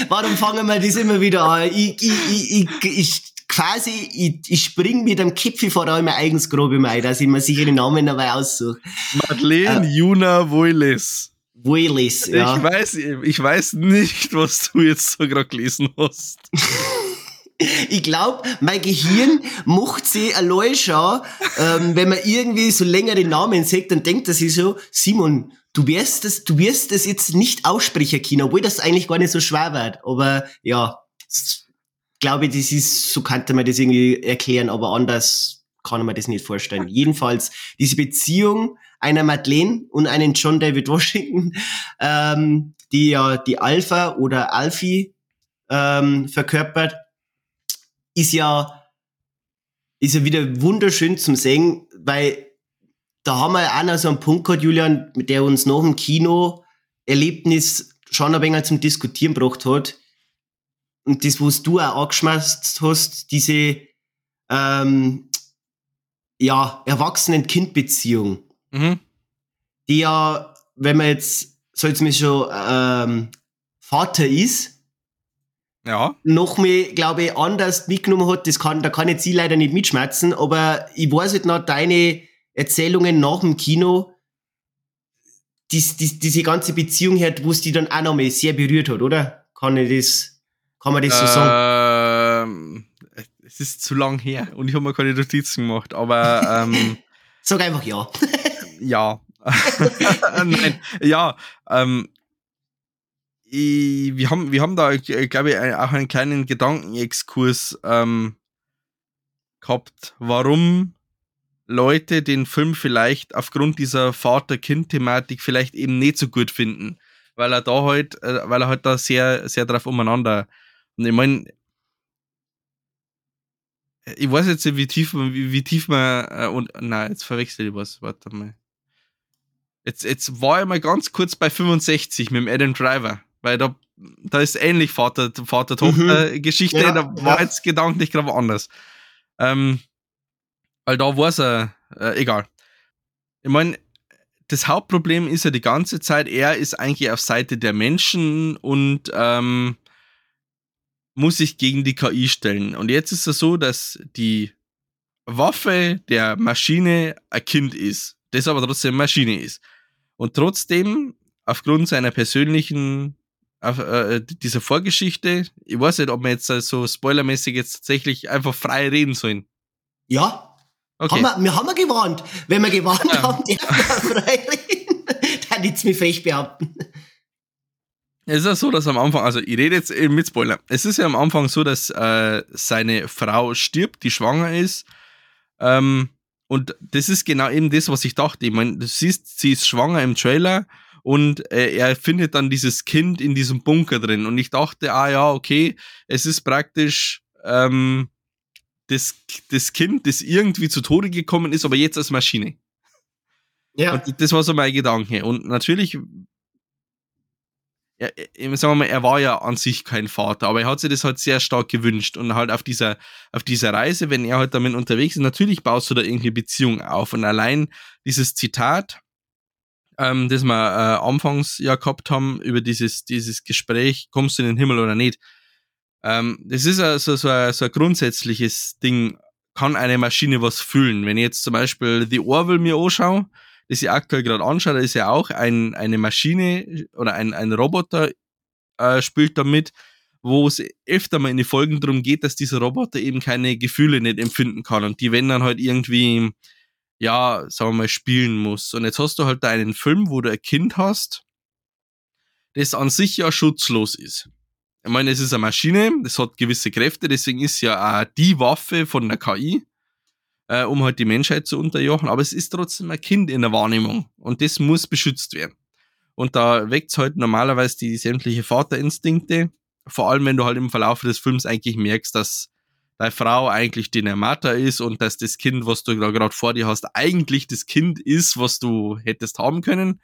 Warum fangen wir das immer wieder an? Ich, ich, ich, ich, ich quasi, ich, ich spring mit einem Kipfel vor allem mein eigenes Grab im Ei, dass ich mir sicher den Namen dabei aussuche. Madeleine äh, Juna Voiles. Willis, ja. Ich weiß, ich weiß nicht, was du jetzt so gerade gelesen hast. ich glaube, mein Gehirn macht sich allein schon, ähm, wenn man irgendwie so länger den Namen sagt, dann denkt er sich so, Simon, du wirst das, du wirst das jetzt nicht aussprechen können, obwohl das eigentlich gar nicht so schwer wird. Aber ja, glaube ich, das ist, so könnte man das irgendwie erklären, aber anders kann man das nicht vorstellen. Jedenfalls, diese Beziehung einer Madeleine und einen John David Washington, ähm, die ja die Alpha oder Alfie ähm, verkörpert, ist ja, ist ja wieder wunderschön zum Sehen, weil da haben wir auch noch so einen Punkt gehabt, Julian, mit der uns nach dem Kino-Erlebnis schon ein wenig zum Diskutieren gebracht hat. Und das, was du auch angeschmeißt hast, diese ähm, ja, Erwachsenen-Kind-Beziehung. Mhm. Die ja, wenn man jetzt, so jetzt mir schon ähm, Vater ist, Ja. noch mal, glaube ich, anders mitgenommen hat. Das kann, da kann jetzt sie leider nicht mitschmerzen, aber ich weiß nicht noch deine Erzählungen nach dem Kino, dies, dies, diese ganze Beziehung her, wo es die dann auch noch mal sehr berührt hat, oder? Kann ich das, kann man das so sagen? Ähm, es ist zu lang her und ich habe mir keine Notizen gemacht, aber ähm, Sag einfach ja. ja. Nein, ja, ähm, ich, wir, haben, wir haben da, glaube ich, auch einen kleinen Gedankenexkurs ähm, gehabt, warum Leute den Film vielleicht aufgrund dieser Vater-Kind-Thematik vielleicht eben nicht so gut finden, weil er da halt, äh, weil er halt da sehr, sehr drauf umeinander. Und ich meine, ich weiß jetzt nicht, wie tief man, wie, wie tief man, äh, und, nein, jetzt verwechsel ich was, warte mal. Jetzt, jetzt war ich mal ganz kurz bei 65 mit dem Adam Driver, weil da, da ist ähnlich Vater-Tochter-Geschichte, Ja, da war ja. jetzt gedanklich gerade anders. Ähm, weil da war es, äh, äh, egal. Ich meine, das Hauptproblem ist ja die ganze Zeit, er ist eigentlich auf Seite der Menschen und ähm, muss sich gegen die KI stellen. Und jetzt ist es so, dass die Waffe der Maschine ein Kind ist, das aber trotzdem Maschine ist. Und trotzdem, aufgrund seiner persönlichen, auf, äh, dieser Vorgeschichte, ich weiß nicht, ob wir jetzt äh, so spoilermäßig jetzt tatsächlich einfach frei reden sollen. Ja, Okay. haben wir, wir haben ja gewarnt. Wenn wir gewarnt Ja. haben, haben wir freireden. Dann jetzt mir frech behaupten. Es ist ja so, dass am Anfang, also ich rede jetzt eben mit Spoiler. Es ist ja am Anfang so, dass äh, seine Frau stirbt, die schwanger ist. Ähm, und das ist genau eben das, was ich dachte. Ich meine, du siehst, sie ist schwanger im Trailer und äh, er findet dann dieses Kind in diesem Bunker drin. Und ich dachte, ah ja, okay, es ist praktisch ähm, das, das Kind, das irgendwie zu Tode gekommen ist, aber jetzt als Maschine. Ja. Und das war so mein Gedanke. Und natürlich, er, sagen wir mal, er war ja an sich kein Vater, aber er hat sich das halt sehr stark gewünscht. Und halt auf dieser, auf dieser Reise, wenn er halt damit unterwegs ist, natürlich baust du da irgendwie Beziehung auf. Und allein dieses Zitat, ähm, das wir äh, anfangs ja gehabt haben, über dieses, dieses Gespräch, kommst du in den Himmel oder nicht, ähm, das ist ja so, ein, so ein grundsätzliches Ding. Kann eine Maschine was fühlen? Wenn ich jetzt zum Beispiel The Orville mir anschaue, das ich aktuell gerade anschaue, da ist ja auch ein, eine Maschine oder ein, ein Roboter äh, spielt damit, wo es öfter mal in die Folgen darum geht, dass dieser Roboter eben keine Gefühle nicht empfinden kann und die, wenn dann halt irgendwie, ja, sagen wir mal, spielen muss. Und jetzt hast du halt da einen Film, wo du ein Kind hast, das an sich ja schutzlos ist. Ich meine, es ist eine Maschine, das hat gewisse Kräfte, deswegen ist ja auch die Waffe von der KI, äh, um halt die Menschheit zu unterjochen, aber es ist trotzdem ein Kind in der Wahrnehmung und das muss beschützt werden. Und da weckt halt normalerweise die sämtliche Vaterinstinkte, vor allem wenn du halt im Verlauf des Films eigentlich merkst, dass deine Frau eigentlich die Nermata ist und dass das Kind, was du da gerade vor dir hast, eigentlich das Kind ist, was du hättest haben können,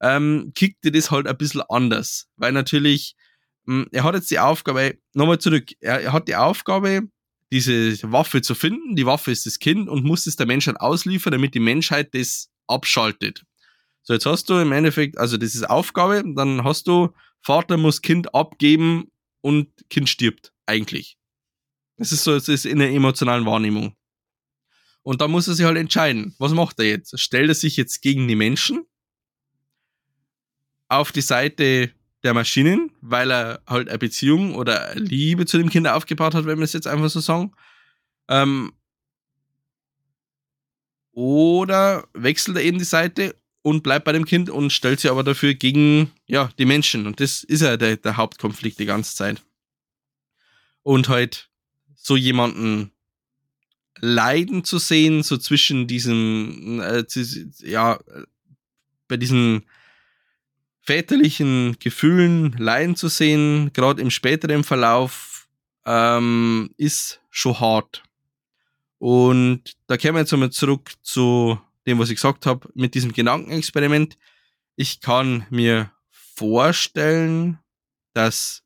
ähm, kickt dir das halt ein bisschen anders. Weil natürlich, mh, er hat jetzt die Aufgabe, nochmal zurück, er, er hat die Aufgabe, diese Waffe zu finden. Die Waffe ist das Kind und muss es der Menschheit ausliefern, damit die Menschheit das abschaltet. So, jetzt hast du im Endeffekt, also das ist Aufgabe, dann hast du, Vater muss Kind abgeben und Kind stirbt, eigentlich. Das ist so, das ist in der emotionalen Wahrnehmung. Und da muss er sich halt entscheiden, was macht er jetzt? Stellt er sich jetzt gegen die Menschen auf die Seite der Maschinen, weil er halt eine Beziehung oder Liebe zu dem Kind aufgebaut hat, wenn wir es jetzt einfach so sagen. Ähm, oder wechselt er eben die Seite und bleibt bei dem Kind und stellt sich aber dafür gegen ja, die Menschen. Und das ist ja der, der Hauptkonflikt die ganze Zeit. Und halt so jemanden leiden zu sehen, so zwischen diesem, äh, ja, bei diesen väterlichen Gefühlen leiden zu sehen, gerade im späteren Verlauf, ähm, ist schon hart. Und da kommen wir jetzt einmal zurück zu dem, was ich gesagt habe, mit diesem Gedankenexperiment. Ich kann mir vorstellen, dass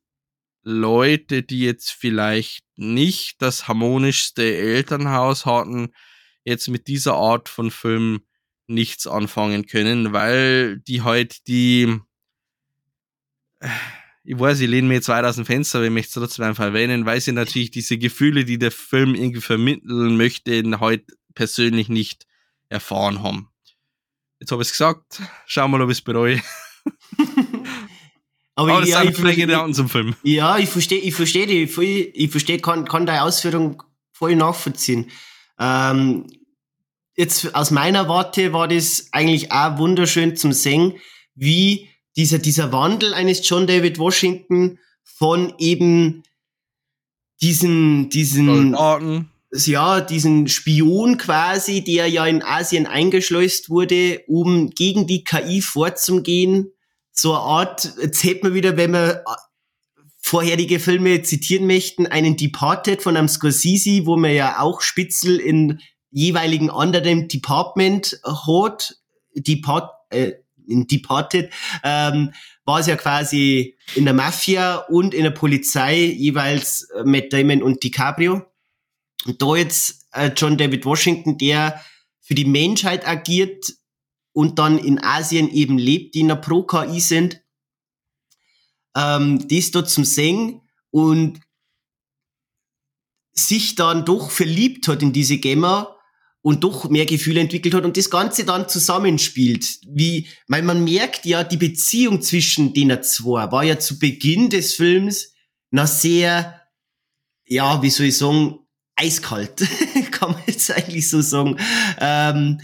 Leute, die jetzt vielleicht nicht das harmonischste Elternhaus hatten, jetzt mit dieser Art von Film nichts anfangen können, weil die halt die, ich weiß, ich lehne mir jetzt weit aus dem Fenster, aber ich möchte es trotzdem einfach erwähnen, weil sie natürlich diese Gefühle, die der Film irgendwie vermitteln möchte, heute persönlich nicht erfahren haben. Jetzt habe ich es gesagt, schau mal, ob ich es bereue. Aber, Aber das ja, sind ich, vielleicht ich, Gedanken zum Film. ja, ich verstehe, ich verstehe die, ich verstehe, kann, kann deine Ausführung voll nachvollziehen. Ähm, jetzt aus meiner Warte war das eigentlich auch wunderschön zum Sehen, wie dieser, dieser Wandel eines John David Washington von eben diesen, diesen, ja, diesen Spion quasi, der ja in Asien eingeschleust wurde, um gegen die KI vorzugehen. So eine Art, jetzt hätte man wieder, wenn wir äh, vorherige Filme zitieren möchten, einen Departed von einem Scorsese, wo man ja auch Spitzel in jeweiligen anderen Department hat. Depart, äh, in Departed ähm, war es ja quasi in der Mafia und in der Polizei jeweils äh, Matt Damon und DiCaprio. Und da jetzt äh, John David Washington, der für die Menschheit agiert und dann in Asien eben lebt, die in der Pro-KI sind, ähm, das dort zum Singen und sich dann doch verliebt hat in diese Gemma und doch mehr Gefühle entwickelt hat und das Ganze dann zusammenspielt. Wie, weil man merkt ja, die Beziehung zwischen den zwei war ja zu Beginn des Films noch sehr, ja, wie soll ich sagen, eiskalt, kann man jetzt eigentlich so sagen. Ähm,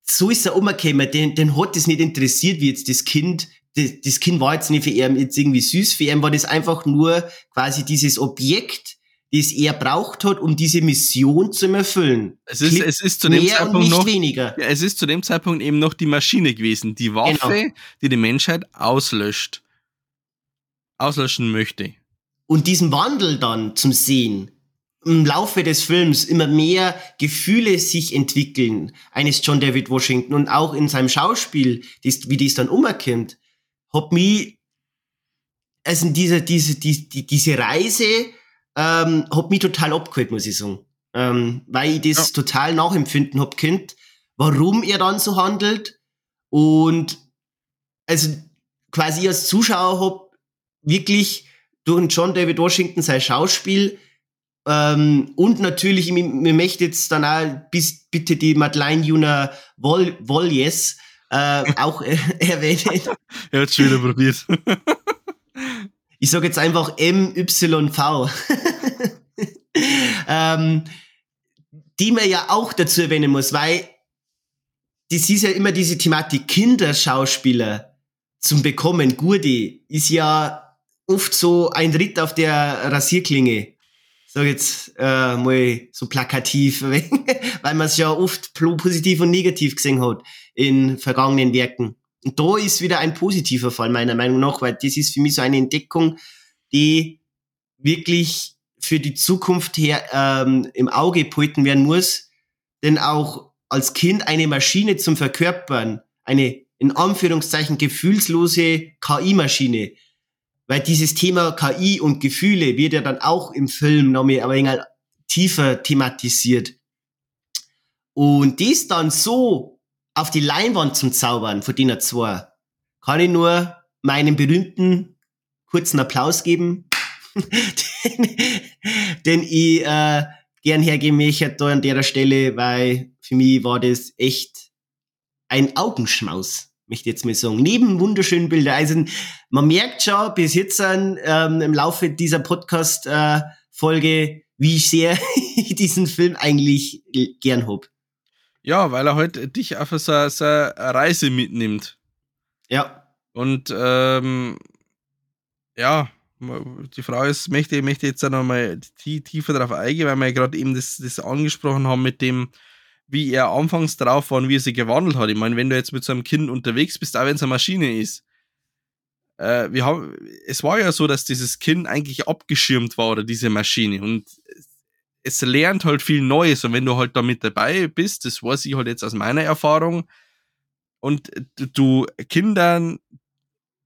so ist er umgekommen, den, den hat das nicht interessiert, wie jetzt das Kind, das, das Kind war jetzt nicht für ihn jetzt irgendwie süß, für ihn war das einfach nur quasi dieses Objekt, das er braucht hat, um diese Mission zu erfüllen. Es ist, es ist zu dem Zeitpunkt noch, weniger. ja, es ist zu dem Zeitpunkt eben noch die Maschine gewesen, die Waffe, Genau. die die Menschheit auslöscht, auslöschen möchte. Und diesen Wandel dann zum Sehen, im Laufe des Films immer mehr Gefühle sich entwickeln, eines John David Washington und auch in seinem Schauspiel, dies, wie dies dann umkommt, hat mich, also diese, diese, die, die, diese Reise, ähm, hat mich total abgeholt, muss ich sagen. Ähm, weil ich das Ja. total nachempfinden hab könnt, warum er dann so handelt und also quasi als Zuschauer hab wirklich durch den John David Washington sein Schauspiel ähm, und natürlich, mir, möchte jetzt dann auch bis, bitte die Madeleine Juna Woljes äh, auch äh, erwähnen. Er hat schon wieder probiert. Ich sage jetzt einfach MYV. ähm, die man ja auch dazu erwähnen muss, weil das ist ja immer diese Thematik Kinderschauspieler zum Bekommen. Gurdi ist ja oft so ein Ritt auf der Rasierklinge. Sag jetzt äh, mal so plakativ, weil man es ja oft positiv und negativ gesehen hat in vergangenen Werken. Und da ist wieder ein positiver Fall meiner Meinung nach, weil das ist für mich so eine Entdeckung, die wirklich für die Zukunft her ähm, im Auge behalten werden muss. Denn auch als Kind eine Maschine zum Verkörpern, eine in Anführungszeichen gefühlslose KI-Maschine, weil dieses Thema KI und Gefühle wird ja dann auch im Film noch mehr, aber ein wenig tiefer thematisiert. Und dies dann so auf die Leinwand zum Zaubern von denen zwei, kann ich nur meinen berühmten kurzen Applaus geben, den, den ich äh, gern hergeben möchte da an der Stelle, weil für mich war das echt ein Augenschmaus, möchte ich jetzt mal sagen. Neben wunderschönen Bilder. Also man merkt schon bis jetzt ähm, im Laufe dieser Podcast-Folge, wie sehr ich diesen Film eigentlich gern hab. Ja, weil er heute dich auf so, eine Reise mitnimmt. Ja, Und ähm, ja, die Frage ist, möchte, möchte jetzt auch nochmal tiefer darauf eingehen, weil wir ja gerade eben das, das angesprochen haben mit dem, wie er anfangs drauf war und wie er sich gewandelt hat. Ich meine, wenn du jetzt mit so einem Kind unterwegs bist, auch wenn es eine Maschine ist, äh, wir haben, es war ja so, dass dieses Kind eigentlich abgeschirmt war oder diese Maschine und es lernt halt viel Neues und wenn du halt da mit dabei bist, das weiß ich halt jetzt aus meiner Erfahrung, und du- Kindern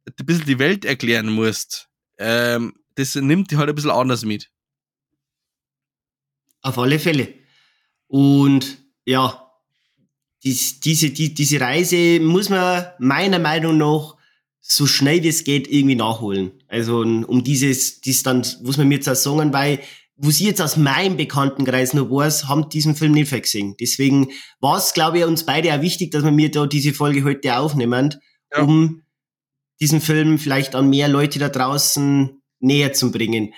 ein bisschen die Welt erklären musst, ähm, das nimmt die halt ein bisschen anders mit. auf alle Fälle. Und ja, dies, diese, die, diese Reise muss man meiner Meinung nach so schnell wie es geht irgendwie nachholen. Also um dieses Distanz, was man mir jetzt auch sagen, weil was ich jetzt aus meinem Bekanntenkreis noch weiß, haben diesen Film nicht gesehen. Deswegen war es, glaube ich, uns beide auch wichtig, dass wir mir da diese Folge heute aufnehmen, ja. um diesen Film vielleicht an mehr Leute da draußen näher zu bringen.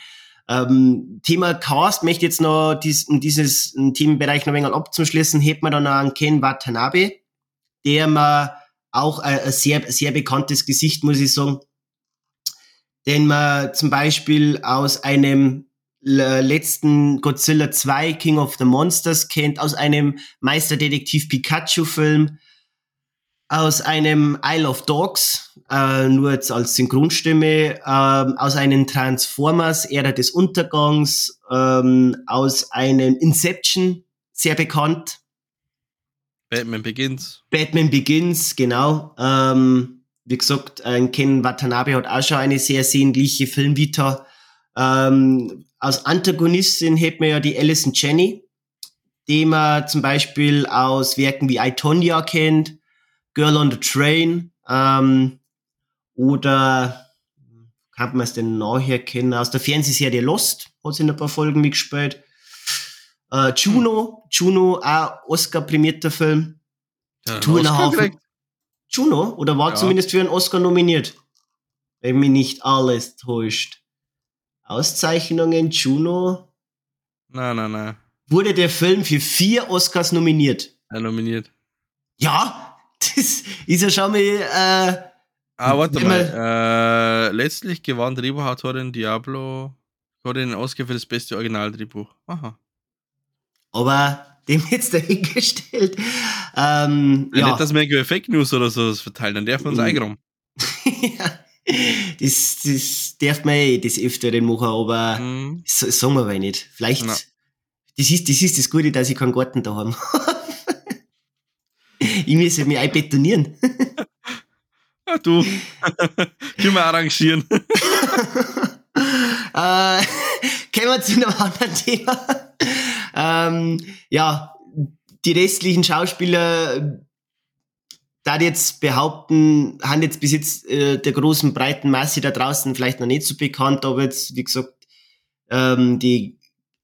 Ähm, Thema Cast möchte jetzt noch dies, um dieses Themenbereich noch ein wenig abzuschließen, hebt man dann noch an Ken Watanabe, der mal auch ein, ein sehr, sehr bekanntes Gesicht, muss ich sagen, den man zum Beispiel aus einem letzten Godzilla 2 King of the Monsters kennt, aus einem Meisterdetektiv Pikachu Film, aus einem Isle of Dogs, äh, nur jetzt als Synchronstimme, äh, aus einem Transformers, Ära des Untergangs, ähm, aus einem Inception, sehr bekannt. Batman Begins. Batman Begins, genau. Ähm, wie gesagt, ein Ken Watanabe hat auch schon eine sehr sehnliche Filmvita. Ähm, als Antagonistin hätten wir ja die Alison Jenny, die man zum Beispiel aus Werken wie I, Tonya kennt, Girl on the Train, ähm, oder kann man es denn nachher kennen? Aus der Fernsehserie Lost hat sie in ein paar Folgen mitgespielt. Äh, Juno, Juno, auch Oscar-prämierter Film. Ja, Two Juno, oder war ja. zumindest für einen Oscar nominiert? Wenn mich nicht alles täuscht. Auszeichnungen, Juno. Nein, nein, nein. Wurde der Film für vier Oscars nominiert? Ja, nominiert. Ja, das ist ja schon mal. Äh, ah, warte mal. Äh, letztlich gewann Drehbuchautorin Diablo hat den Oscar für das beste Originaldrehbuch. Aha. Aber dem jetzt dahingestellt. Ähm, ja. Nicht, dass wir Fake News oder so verteilen, dann dürfen wir uns mhm. eingraben. ja das, das darf man eh des Öfteren machen, aber mhm. so, sagen wir aber nicht. Vielleicht, das ist, das ist das Gute, dass ich keinen Garten da habe. ich muss mich einbetonieren. ja, du. Können wir arrangieren. äh, kommen wir zu einem anderen Thema. Ähm, ja, die restlichen Schauspieler da jetzt behaupten, haben jetzt bis jetzt äh, der großen breiten Masse da draußen vielleicht noch nicht so bekannt, aber jetzt, wie gesagt, ähm, die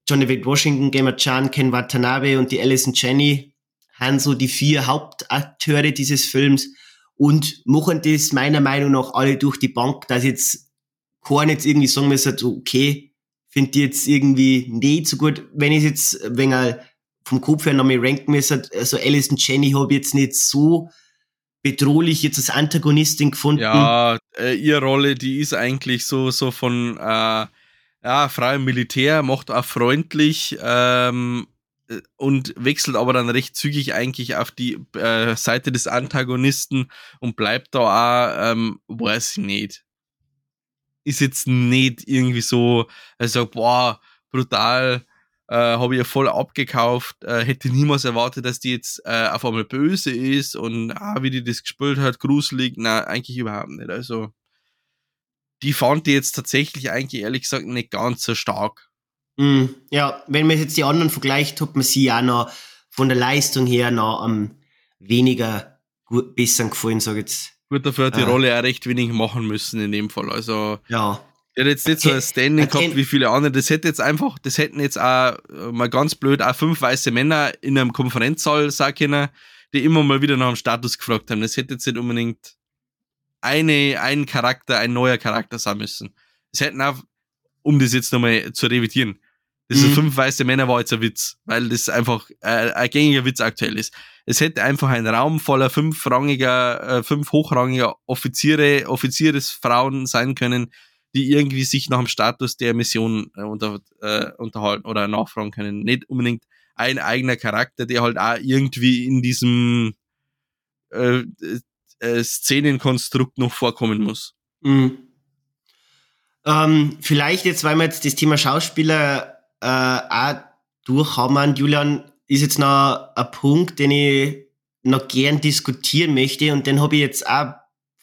Johnny Wade Washington, Gamer Chan, Ken Watanabe und die Alison Jenny haben so die vier Hauptakteure dieses Films und machen das meiner Meinung nach alle durch die Bank, dass jetzt keiner jetzt irgendwie sagen müssen, so, okay, finde die jetzt irgendwie nicht so gut, wenn ich jetzt, wenn er vom Kopf her noch mal ranken müsste, also Alison Jenny habe ich jetzt nicht so bedrohlich jetzt als Antagonistin gefunden. Ja, äh, ihre Rolle, die ist eigentlich so, so von äh, ja, Frau im Militär, macht auch freundlich ähm, äh, und wechselt aber dann recht zügig eigentlich auf die äh, Seite des Antagonisten und bleibt da auch, ähm, weiß ich nicht. Ist jetzt nicht irgendwie so, also boah, brutal, äh, habe ich ja voll abgekauft, äh, hätte niemals erwartet, dass die jetzt äh, auf einmal böse ist und ah, wie die das gespielt hat, gruselig, na eigentlich überhaupt nicht. Also die fand ich jetzt tatsächlich eigentlich ehrlich gesagt nicht ganz so stark. Mm, ja, wenn man jetzt die anderen vergleicht, hat man sie auch noch von der Leistung her noch am weniger gut, besser gefallen, sag ich jetzt. Gut, dafür hat die äh, Rolle auch recht wenig machen müssen in dem Fall. Also ja. Der hat jetzt nicht so ein Standing okay. gehabt wie viele andere. Das hätte jetzt einfach, das hätten jetzt auch äh, mal ganz blöd auch fünf weiße Männer in einem Konferenzsaal sagen können, die immer mal wieder nach dem Status gefragt haben. Das hätte jetzt nicht unbedingt eine, ein Charakter, ein neuer Charakter sein müssen. Das hätten auch, um das jetzt nochmal zu revidieren. Das mhm. fünf weiße Männer war jetzt ein Witz, weil das einfach äh, ein gängiger Witz aktuell ist. Es hätte einfach ein Raum voller fünfrangiger, äh, fünf hochrangiger Offiziere, Offizieresfrauen sein können, die irgendwie sich nach dem Status der Mission äh, unter, äh, unterhalten oder nachfragen können. Nicht unbedingt ein eigener Charakter, der halt auch irgendwie in diesem äh, äh, Szenenkonstrukt noch vorkommen muss. Mhm. Ähm, vielleicht jetzt, weil wir jetzt das Thema Schauspieler äh, auch durchhaben, Julian, ist jetzt noch ein Punkt, den ich noch gern diskutieren möchte und den habe ich jetzt auch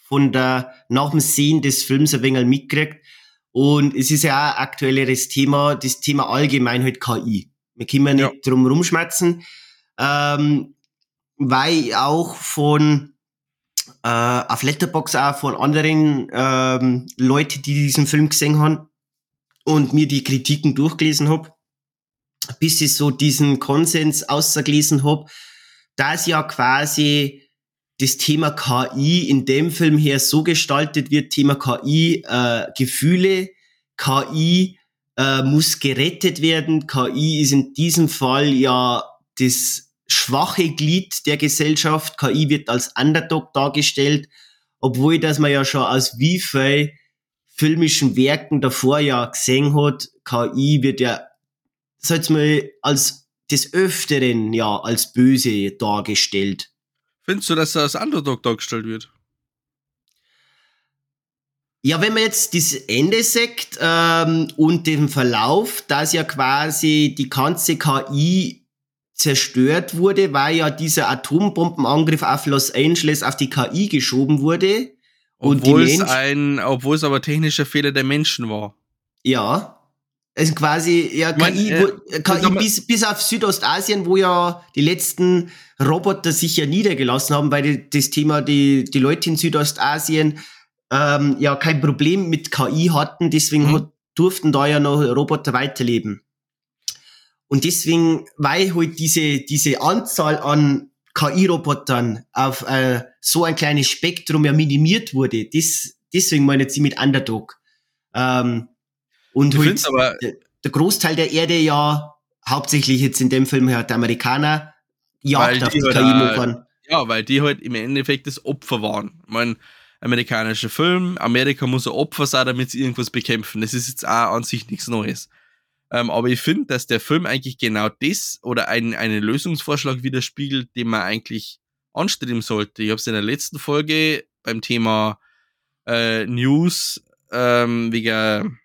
von der, nach dem Sehen des Films ein wenig mitgekriegt. Und es ist ja auch aktuelleres Thema, das Thema allgemein halt KI. Wir können ja nicht drum rumschmerzen, ähm, weil auch von äh, auf Letterbox auch von anderen ähm, Leuten, die diesen Film gesehen haben und mir die Kritiken durchgelesen habe, bis ich so diesen Konsens ausgelesen habe, dass ja quasi das Thema KI in dem Film her so gestaltet wird, Thema KI, äh, Gefühle, KI äh, muss gerettet werden, KI ist in diesem Fall ja das schwache Glied der Gesellschaft, KI wird als Underdog dargestellt, obwohl dass man ja schon aus wie viel filmischen Werken davor ja gesehen hat, KI wird ja, sag mal, als des Öfteren ja als böse dargestellt. Findest du, dass er als Underdog dargestellt wird? Ja, wenn man jetzt das Ende sagt ähm, und den Verlauf, dass ja quasi die ganze KI zerstört wurde, weil ja dieser Atombombenangriff auf Los Angeles auf die KI geschoben wurde. Obwohl es ein, obwohl es aber technischer Fehler der Menschen war. Ja. Also quasi, ja, KI, mein, äh, wo, KI bis, bis auf Südostasien, wo ja die letzten Roboter sich ja niedergelassen haben, weil die, das Thema, die, die Leute in Südostasien ähm, ja kein Problem mit KI hatten, deswegen mhm. durften da ja noch Roboter weiterleben. Und deswegen, weil halt diese, diese Anzahl an KI-Robotern auf äh, so ein kleines Spektrum ja minimiert wurde, das, deswegen meine ich mit Underdog. Ähm, und halt aber der, der, Großteil der Erde ja hauptsächlich jetzt in dem Film halt Amerikaner jagt auf die halt KI-Motoren. Ja, weil die halt im Endeffekt das Opfer waren. Ich mein, amerikanischer Film, Amerika muss ein Opfer sein, damit sie irgendwas bekämpfen. Das ist jetzt auch an sich nichts Neues. Ähm, aber ich finde, dass der Film eigentlich genau das oder ein, einen Lösungsvorschlag widerspiegelt, den man eigentlich anstreben sollte. Ich habe es in der letzten Folge beim Thema äh, News ähm, wegen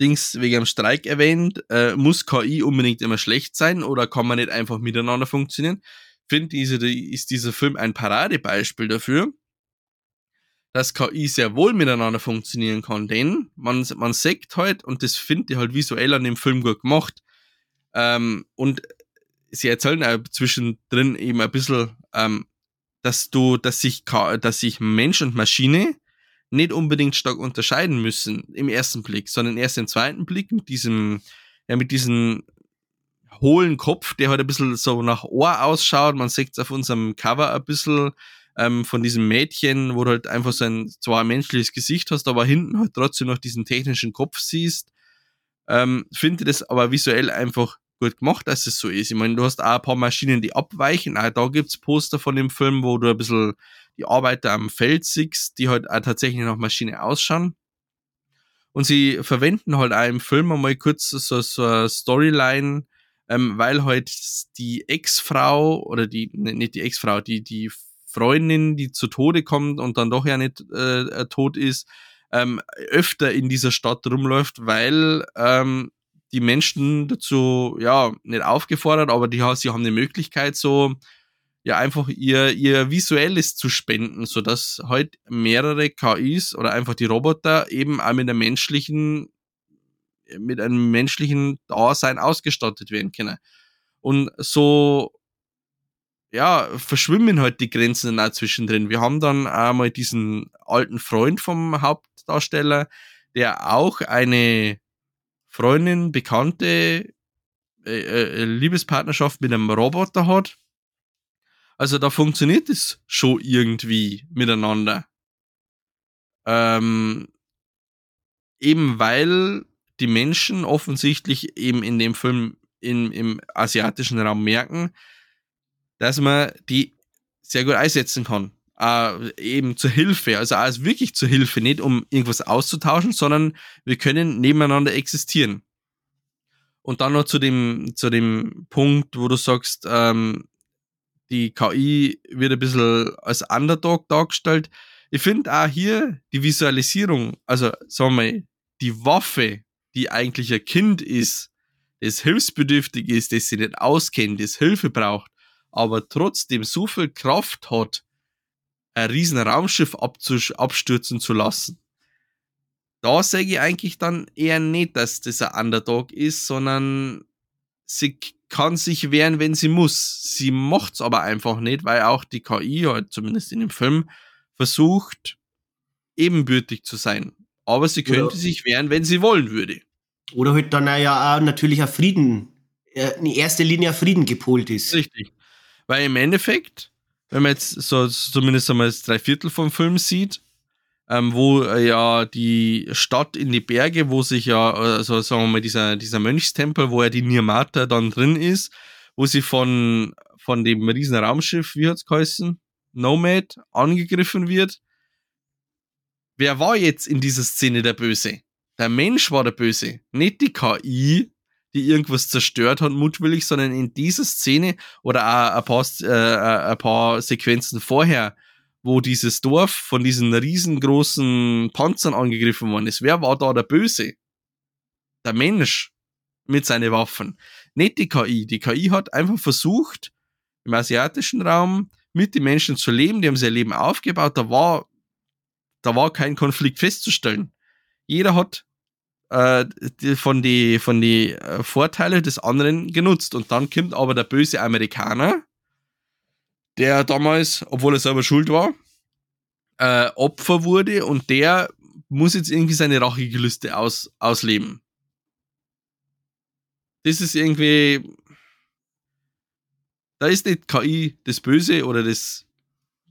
Dings wegen dem Streik erwähnt, äh, muss KI unbedingt immer schlecht sein oder kann man nicht einfach miteinander funktionieren? Finde diese, ist dieser Film ein Paradebeispiel dafür, dass KI sehr wohl miteinander funktionieren kann, denn man, man sagt halt, und das finde ich halt visuell an dem Film gut gemacht, ähm, und sie erzählen auch zwischendrin eben ein bisschen, ähm, dass du, dass sich, dass sich Mensch und Maschine nicht unbedingt stark unterscheiden müssen im ersten Blick, sondern erst im zweiten Blick mit diesem, ja, mit diesem hohlen Kopf, der halt ein bisschen so nach Ohr ausschaut. Man sieht es auf unserem Cover ein bisschen ähm, von diesem Mädchen, wo du halt einfach so ein zwar ein menschliches Gesicht hast, aber hinten halt trotzdem noch diesen technischen Kopf siehst. Ähm, finde das aber visuell einfach gut gemacht, dass es so ist. Ich meine, du hast auch ein paar Maschinen, die abweichen. Auch da gibt's Poster von dem Film, wo du ein bisschen die Arbeiter am Feld siehst, die halt auch tatsächlich nach Maschine ausschauen. Und sie verwenden halt auch im Film einmal kurz so, so eine Storyline, ähm, weil halt die Ex-Frau oder die, ne, nicht die Ex-Frau, die, die Freundin, die zu Tode kommt und dann doch ja nicht äh, äh tot ist, ähm, öfter in dieser Stadt rumläuft, weil ähm, die Menschen dazu, ja, nicht aufgefordert, aber die, sie haben die Möglichkeit, so ja einfach ihr, ihr Visuelles zu spenden, sodass halt mehrere KIs oder einfach die Roboter eben auch mit einem menschlichen, mit einem menschlichen Dasein ausgestattet werden können. Und so, ja, verschwimmen halt die Grenzen dann auch zwischendrin. Wir haben dann einmal diesen alten Freund vom Hauptdarsteller, der auch eine Freundin, Bekannte, äh, äh, Liebespartnerschaft mit einem Roboter hat also da funktioniert es schon irgendwie miteinander. Ähm, eben weil die Menschen offensichtlich eben in dem Film in, im asiatischen Raum merken, dass man die sehr gut einsetzen kann. Äh, eben zur Hilfe, also als wirklich zur Hilfe, nicht um irgendwas auszutauschen, sondern wir können nebeneinander existieren. Und dann noch zu dem, zu dem Punkt, wo du sagst, ähm, die KI wird ein bisschen als Underdog dargestellt. Ich finde auch hier die Visualisierung, also sagen wir mal, die Waffe, die eigentlich ein Kind ist, das hilfsbedürftig ist, das sich nicht auskennt, das Hilfe braucht, aber trotzdem so viel Kraft hat, ein riesen Raumschiff abstürzen zu lassen. Da sage ich eigentlich dann eher nicht, dass das ein Underdog ist, sondern sie kann sich wehren, wenn sie muss. Sie macht's aber einfach nicht, weil auch die KI, halt zumindest in dem Film, versucht, ebenbürtig zu sein. Aber sie könnte Oder sich wehren, wenn sie wollen würde. Oder halt dann ja auch natürlich ein Frieden, äh, in erster Linie ein Frieden gepolt ist. Richtig. Weil im Endeffekt, wenn man jetzt so zumindest einmal das Dreiviertel vom Film sieht, ähm, wo äh, ja die Stadt in die Berge, wo sich ja, also sagen wir mal, dieser, dieser Mönchstempel, wo ja die Nirmata dann drin ist, wo sie von, von dem riesen Raumschiff, wie hat's geheißen, Nomad, angegriffen wird. Wer war jetzt in dieser Szene der Böse? Der Mensch war der Böse, nicht die KI, die irgendwas zerstört hat, mutwillig, sondern in dieser Szene oder auch ein paar, äh, ein paar Sequenzen vorher, wo dieses Dorf von diesen riesengroßen Panzern angegriffen worden ist. Wer war da der Böse? Der Mensch mit seinen Waffen. Nicht die KI. Die KI hat einfach versucht, im asiatischen Raum mit den Menschen zu leben. Die haben sein Leben aufgebaut. Da war, da war kein Konflikt festzustellen. Jeder hat äh, die, von die, von die äh, Vorteile des anderen genutzt. Und dann kommt aber der böse Amerikaner, der damals, obwohl er selber schuld war, äh, Opfer wurde und der muss jetzt irgendwie seine Rachegelüste aus, ausleben. Das ist irgendwie. Da ist nicht KI das Böse oder das,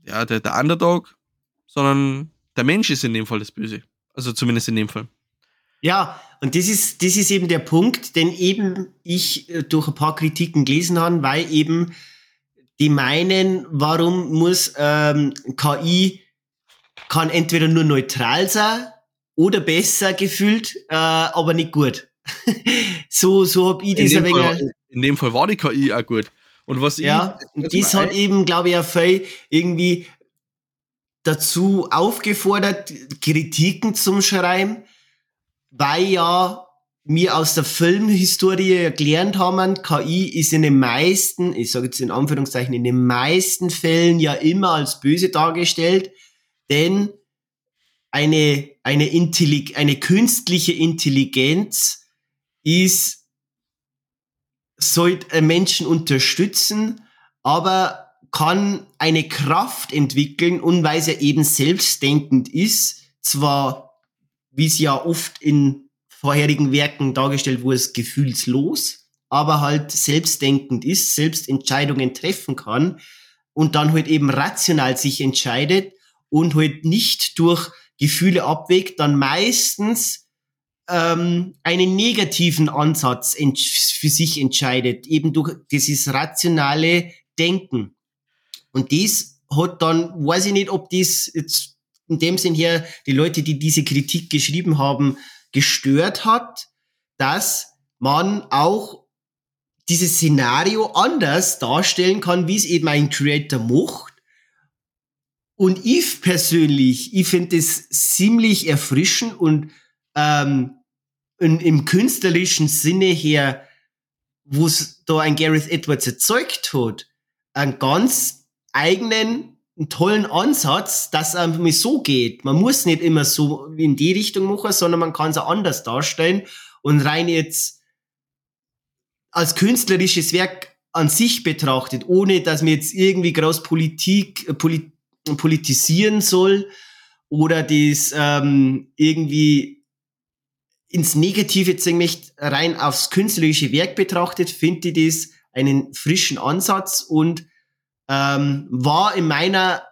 ja, der, der Underdog, sondern der Mensch ist in dem Fall das Böse. Also zumindest in dem Fall. Ja, und das ist, das ist eben der Punkt, den eben ich äh, durch ein paar Kritiken gelesen habe, weil eben die meinen, warum muss ähm, KI kann entweder nur neutral sein oder besser gefühlt, äh, aber nicht gut. so so hab ich das ein wenig. In dem Fall war die KI auch gut. Und was ja, ich, und das hat eben, glaube ich, auch viel irgendwie dazu aufgefordert, Kritiken zum Schreiben, weil ja wir aus der Filmhistorie gelernt haben, KI ist in den meisten, ich sage jetzt in Anführungszeichen, in den meisten Fällen ja immer als böse dargestellt, denn eine, eine, Intellig eine künstliche Intelligenz ist, sollte Menschen unterstützen, aber kann eine Kraft entwickeln und weil sie eben selbstdenkend ist, zwar, wie es ja oft in vorherigen Werken dargestellt wurde, gefühlslos, aber halt selbstdenkend ist, selbst Entscheidungen treffen kann und dann halt eben rational sich entscheidet und halt nicht durch Gefühle abwägt, dann meistens ähm, einen negativen Ansatz für sich entscheidet, eben durch dieses rationale Denken. Und das hat dann, weiß ich nicht, ob das jetzt in dem Sinn her die Leute, die diese Kritik geschrieben haben, gestört hat, dass man auch dieses Szenario anders darstellen kann, wie es eben ein Creator macht. Und ich persönlich, ich finde es ziemlich erfrischend und ähm, in, im künstlerischen Sinne her, wo es da ein Gareth Edwards erzeugt hat, einen ganz eigenen einen tollen Ansatz, dass es einfach mal so geht. Man muss nicht immer so in die Richtung machen, sondern man kann es auch anders darstellen und rein jetzt als künstlerisches Werk an sich betrachtet, ohne dass man jetzt irgendwie groß Politik, äh, polit, politisieren soll oder das ähm, irgendwie ins Negative ziehen möchte, rein aufs künstlerische Werk betrachtet, finde ich das einen frischen Ansatz und ähm, war in meiner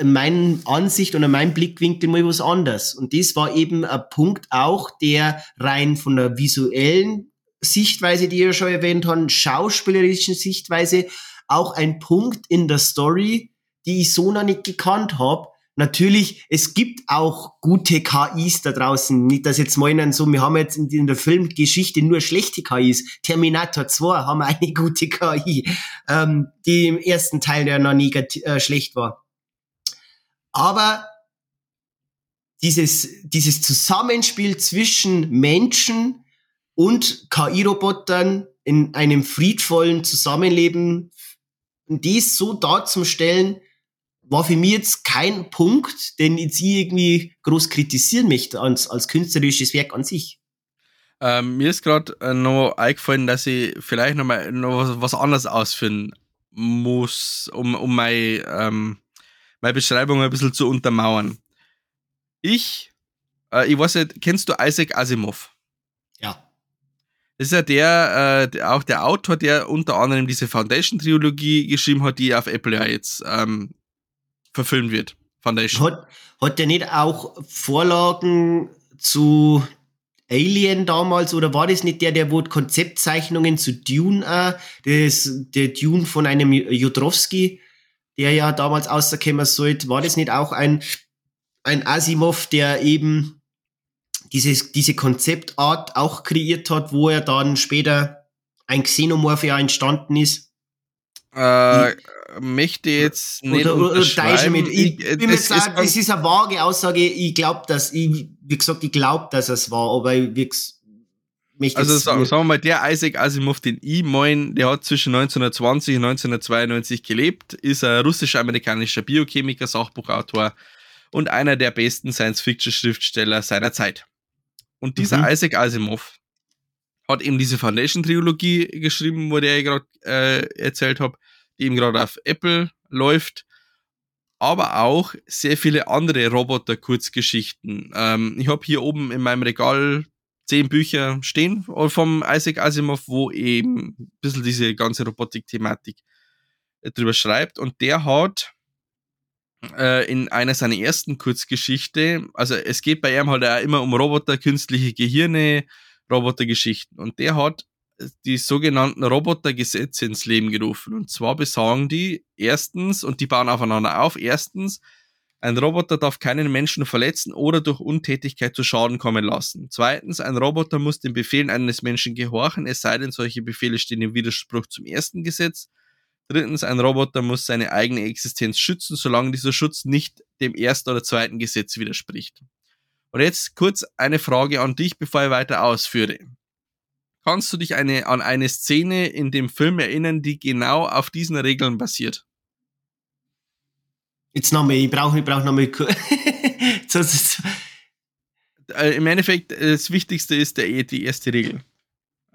in meiner Ansicht und in meinem Blickwinkel mal was anderes. Und das war eben ein Punkt auch, der rein von der visuellen Sichtweise, die ihr schon erwähnt habt, schauspielerischen Sichtweise, auch ein Punkt in der Story, die ich so noch nicht gekannt habe, Natürlich, es gibt auch gute KIs da draußen. Nicht, dass jetzt meinen, so, wir haben jetzt in der Filmgeschichte nur schlechte KIs. Terminator 2 haben eine gute KI, ähm, die im ersten Teil ja noch negativ, äh, schlecht war. Aber dieses, dieses Zusammenspiel zwischen Menschen und KI-Robotern in einem friedvollen Zusammenleben, dies so darzustellen, war für mich jetzt kein Punkt, den ich irgendwie groß kritisieren möchte als, als künstlerisches Werk an sich. Ähm, mir ist gerade äh, noch eingefallen, dass ich vielleicht noch mal noch was, was anderes ausführen muss, um, um meine, ähm, meine Beschreibung ein bisschen zu untermauern. Ich, äh, ich weiß nicht, kennst du Isaac Asimov? Ja. Das ist ja der, äh, der, auch der Autor, der unter anderem diese Foundation-Trilogie geschrieben hat, die auf Apple ja jetzt ähm, verfilmt wird. Foundation. Hat, hat der nicht auch Vorlagen zu Alien damals oder war das nicht der, der wo Konzeptzeichnungen zu Dune, äh, das, der Dune von einem Jodrowski, der ja damals außerkommen sollte, war das nicht auch ein, ein Asimov, der eben dieses, diese Konzeptart auch kreiert hat, wo er dann später ein Xenomorph ja entstanden ist? Äh, möchte jetzt nicht oder, oder, oder mit. Ich, ich bin das, sagen, ist, ist eine vage Aussage. Ich glaube, dass ich, wie gesagt, ich glaube, dass es war, aber ich, möchte also sagen, sagen wir mal, der Isaac Asimov, den ich mein, der hat zwischen 1920 und 1992 gelebt, ist ein russisch-amerikanischer Biochemiker, Sachbuchautor und einer der besten Science-Fiction-Schriftsteller seiner Zeit. Und dieser mhm. Isaac Asimov hat eben diese Foundation-Trilogie geschrieben, wo der ich gerade äh, erzählt habe die eben gerade auf Apple läuft, aber auch sehr viele andere Roboter-Kurzgeschichten. Ähm, ich habe hier oben in meinem Regal zehn Bücher stehen vom Isaac Asimov, wo eben ein bisschen diese ganze Robotik-Thematik äh, drüber schreibt. Und der hat äh, in einer seiner ersten Kurzgeschichte, also es geht bei ihm halt auch immer um Roboter, künstliche Gehirne, Robotergeschichten. Und der hat die sogenannten Robotergesetze ins Leben gerufen. Und zwar besagen die erstens, und die bauen aufeinander auf, erstens, ein Roboter darf keinen Menschen verletzen oder durch Untätigkeit zu Schaden kommen lassen. Zweitens, ein Roboter muss den Befehlen eines Menschen gehorchen, es sei denn, solche Befehle stehen im Widerspruch zum ersten Gesetz. Drittens, ein Roboter muss seine eigene Existenz schützen, solange dieser Schutz nicht dem ersten oder zweiten Gesetz widerspricht. Und jetzt kurz eine Frage an dich, bevor ich weiter ausführe. Kannst du dich eine, an eine Szene in dem Film erinnern, die genau auf diesen Regeln basiert? Jetzt nochmal, ich brauche ich brauch nochmal. äh, Im Endeffekt, äh, das Wichtigste ist der, die erste Regel.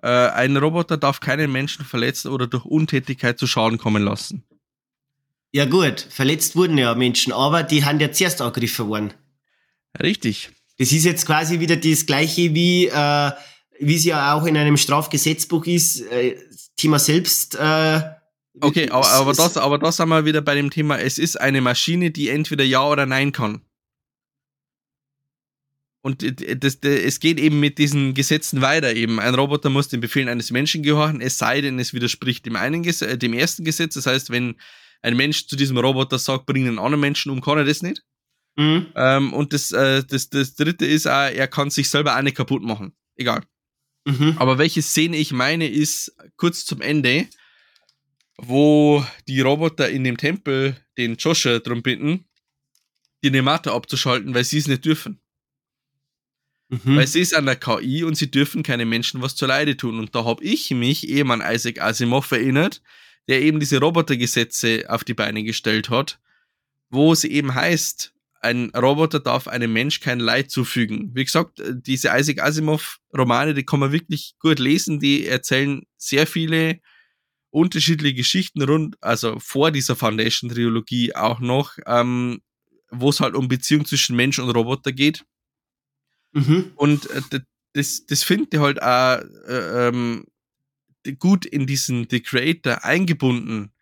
Äh, ein Roboter darf keinen Menschen verletzen oder durch Untätigkeit zu Schaden kommen lassen. Ja, gut, verletzt wurden ja Menschen, aber die haben ja zuerst angegriffen worden. Richtig. Das ist jetzt quasi wieder das gleiche wie äh, wie es ja auch in einem Strafgesetzbuch ist, äh, Thema selbst. Äh, okay, aber, aber, das, aber das haben wir wieder bei dem Thema, es ist eine Maschine, die entweder Ja oder Nein kann. Und das, das, es geht eben mit diesen Gesetzen weiter eben. Ein Roboter muss den Befehlen eines Menschen gehorchen, es sei denn, es widerspricht dem, einen Gesetz, äh, dem ersten Gesetz. Das heißt, wenn ein Mensch zu diesem Roboter sagt, bring einen anderen Menschen um, kann er das nicht. Mhm. Ähm, und das, äh, das, das dritte ist auch, er kann sich selber auch nicht kaputt machen. Egal. Mhm. Aber welche Szene ich meine, ist kurz zum Ende, wo die Roboter in dem Tempel den Joshua drum bitten, die Nemate abzuschalten, weil sie es nicht dürfen. Mhm. Weil sie ist an der KI und sie dürfen keine Menschen was zur Leide tun. Und da habe ich mich eben an Isaac Asimov erinnert, der eben diese Robotergesetze auf die Beine gestellt hat, wo es eben heißt, ein Roboter darf einem Mensch kein Leid zufügen. Wie gesagt, diese Isaac Asimov Romane, die kann man wirklich gut lesen, die erzählen sehr viele unterschiedliche Geschichten rund, also vor dieser Foundation Trilogie auch noch, ähm, wo es halt um Beziehung zwischen Mensch und Roboter geht. Mhm. Und äh, das, das finde ich halt auch äh, ähm, gut in diesen The Creator eingebunden,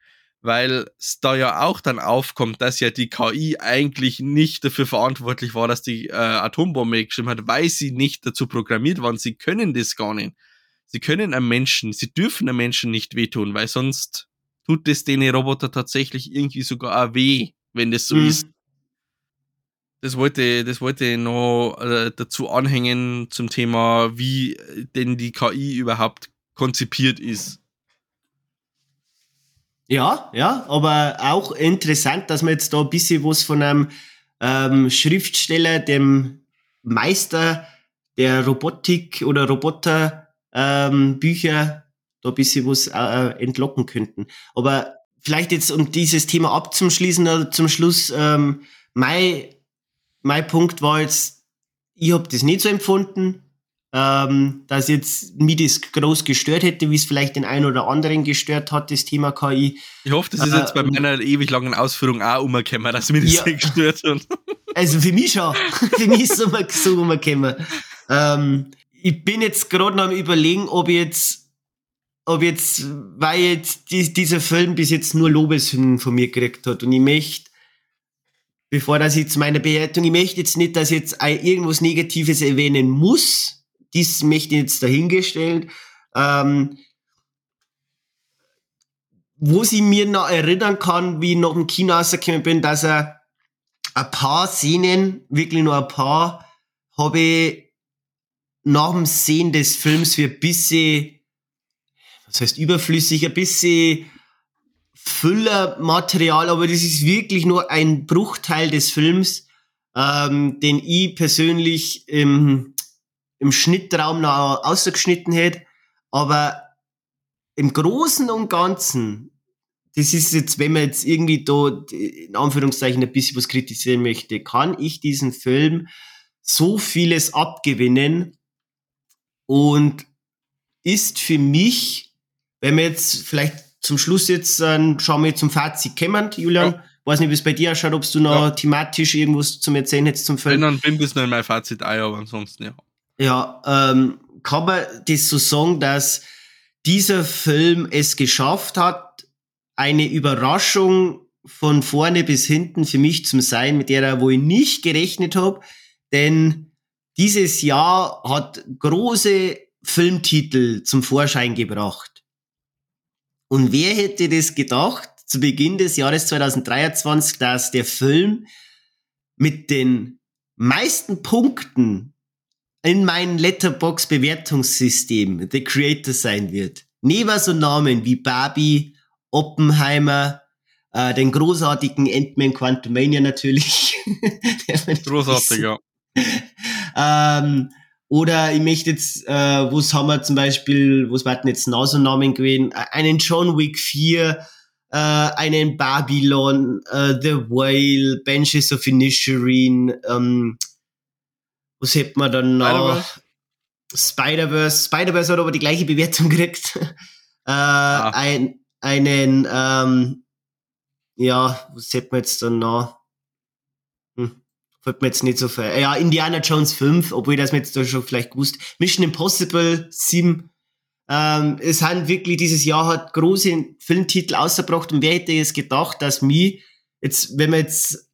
weil es da ja auch dann aufkommt, dass ja die KI eigentlich nicht dafür verantwortlich war, dass die äh, Atombombe geschrieben hat, weil sie nicht dazu programmiert waren. Sie können das gar nicht. Sie können einem Menschen, sie dürfen einem Menschen nicht wehtun, weil sonst tut es den Roboter tatsächlich irgendwie sogar auch weh, wenn das so mhm. ist. Das wollte, das wollte ich noch äh, dazu anhängen zum Thema, wie denn die KI überhaupt konzipiert ist. Ja, ja, aber auch interessant, dass man jetzt da ein bisschen was von einem ähm, Schriftsteller, dem Meister der Robotik oder Roboterbücher, ähm, da ein bisschen was äh, entlocken könnten. Aber vielleicht jetzt, um dieses Thema abzuschließen, also zum Schluss, ähm, mein, mein Punkt war jetzt, ich habe das nicht so empfunden, ähm, dass jetzt mich das groß gestört hätte, wie es vielleicht den einen oder anderen gestört hat, das Thema KI. Ich hoffe, das ist äh, jetzt bei meiner ewig langen Ausführung auch umgekommen, dass mir das ja. gestört hat. Also für mich schon. für mich ist es so umgekommen. Ähm, ich bin jetzt gerade noch am überlegen, ob jetzt, ob jetzt, weil jetzt die, dieser Film bis jetzt nur Lobeshymnen von mir gekriegt hat und ich möchte, bevor das jetzt meine Bewertung, ich möchte jetzt nicht, dass jetzt irgendwas Negatives erwähnen muss, dies möchte ich jetzt dahingestellt. Ähm, wo sie mir noch erinnern kann, wie ich noch im Kino rausgekommen bin, dass er ein paar Szenen, wirklich nur ein paar, habe ich nach dem Sehen des Films für ein bisschen, was heißt überflüssig, ein bisschen Füllermaterial, aber das ist wirklich nur ein Bruchteil des Films, ähm, den ich persönlich ähm, im Schnittraum noch ausgeschnitten hätte. Aber im Großen und Ganzen, das ist jetzt, wenn man jetzt irgendwie da in Anführungszeichen ein bisschen was kritisieren möchte, kann ich diesen Film so vieles abgewinnen und ist für mich, wenn wir jetzt vielleicht zum Schluss jetzt äh, schauen wir zum Fazit kommen, Julian. Ja. Weiß nicht, wie es bei dir ausschaut, ob du noch ja. thematisch irgendwas zum Erzählen hättest zum Film. Wenn dann bin bis noch in mein Fazit ein, aber ansonsten ja. Ja, ähm, kann man das so sagen, dass dieser Film es geschafft hat, eine Überraschung von vorne bis hinten für mich zu sein, mit der wo ich nicht gerechnet habe, denn dieses Jahr hat große Filmtitel zum Vorschein gebracht. Und wer hätte das gedacht, zu Beginn des Jahres 2023, dass der Film mit den meisten Punkten in mein Letterbox-Bewertungssystem The Creator sein wird. Neben so Namen wie Barbie, Oppenheimer, äh, den großartigen Ant-Man Quantumania natürlich. Großartig, ja. ähm, oder ich möchte jetzt, äh, was haben wir zum Beispiel, was warten jetzt noch so Namen gewesen? Äh, einen John Wick 4, äh, einen Babylon, äh, The Whale, Benches of Inisherin, ähm, was hätte man dann noch? Spider-Verse. Spider-Verse hat aber die gleiche Bewertung gekriegt. äh, ah. ein, einen, ähm, ja, was hätte man jetzt dann noch? Hm, fällt mir jetzt nicht so viel. Ja, Indiana Jones 5, obwohl das mir jetzt da schon vielleicht gewusst. Mission Impossible 7. Ähm, es hat wirklich dieses Jahr hat große Filmtitel ausgebracht und wer hätte es gedacht, dass mir jetzt, wenn man jetzt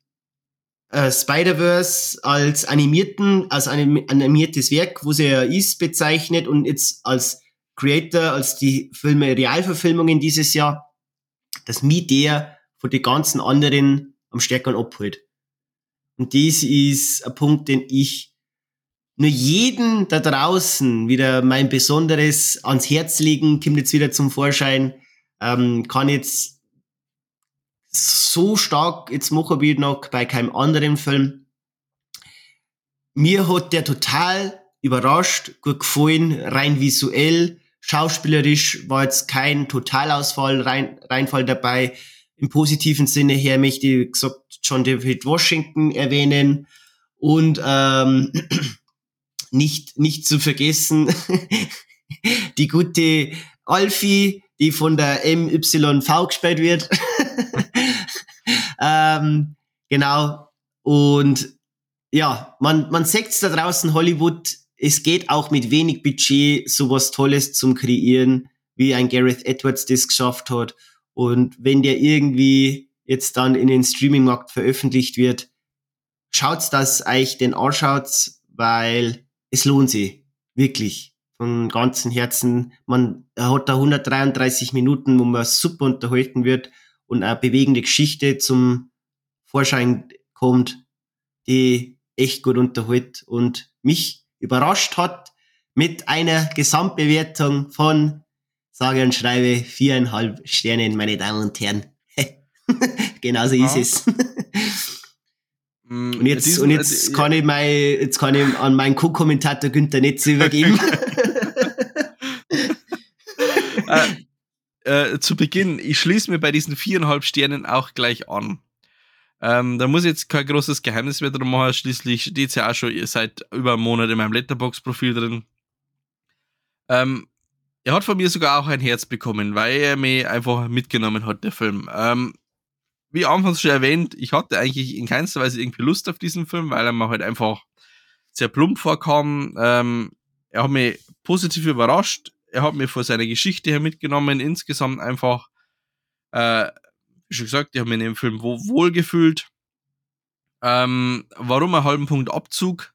äh, Spider-Verse als animierten, als anim animiertes Werk, wo sie ja ist, bezeichnet und jetzt als Creator, als die Filme Realverfilmungen dieses Jahr, dass mich der von den ganzen anderen am stärkeren abholt. Und das ist ein Punkt, den ich nur jeden da draußen wieder mein Besonderes ans Herz legen, kommt jetzt wieder zum Vorschein, ähm, kann jetzt so stark jetzt machen wie noch bei keinem anderen Film. Mir hat der total überrascht, gut gefallen, rein visuell, schauspielerisch war jetzt kein Totalausfall, rein, Reinfall dabei. Im positiven Sinne her möchte ich gesagt John David Washington erwähnen und ähm, nicht nicht zu vergessen die gute Alfie, die von der MYV gespielt wird. ähm, genau. Und ja, man, man sieht da draußen Hollywood, es geht auch mit wenig Budget sowas Tolles zum Kreieren, wie ein Gareth Edwards das geschafft hat. Und wenn der irgendwie jetzt dann in den Streaming-Markt veröffentlicht wird, schaut's das euch den anschaut, weil es lohnt sich. Wirklich. Von ganzem Herzen. Man hat da 133 Minuten, wo man super unterhalten wird und eine bewegende Geschichte zum Vorschein kommt, die echt gut unterhält und mich überrascht hat mit einer Gesamtbewertung von sage und schreibe viereinhalb Sterne, meine Damen und Herren. Genauso ja. ist es. Mm, und jetzt, und jetzt kann ich mein, jetzt kann ich an meinen Co-Kommentator Günther Netz übergeben. äh, äh, zu Beginn, ich schließe mir bei diesen viereinhalb Sternen auch gleich an. Ähm, da muss jetzt kein großes Geheimnis mehr drum machen. Schließlich steht ja auch schon seit über einem Monat in meinem Letterbox-Profil drin. Ähm, er hat von mir sogar auch ein Herz bekommen, weil er mich einfach mitgenommen hat, der Film. Ähm, wie anfangs schon erwähnt, ich hatte eigentlich in keinster Weise irgendwie Lust auf diesen Film, weil er mir halt einfach sehr plump vorkam. Ähm, er hat mich positiv überrascht. Er hat mir vor seiner Geschichte her mitgenommen. Insgesamt einfach, äh, wie schon gesagt, ich habe mich in dem Film wohl gefühlt. Ähm, warum einen halben Punkt Abzug?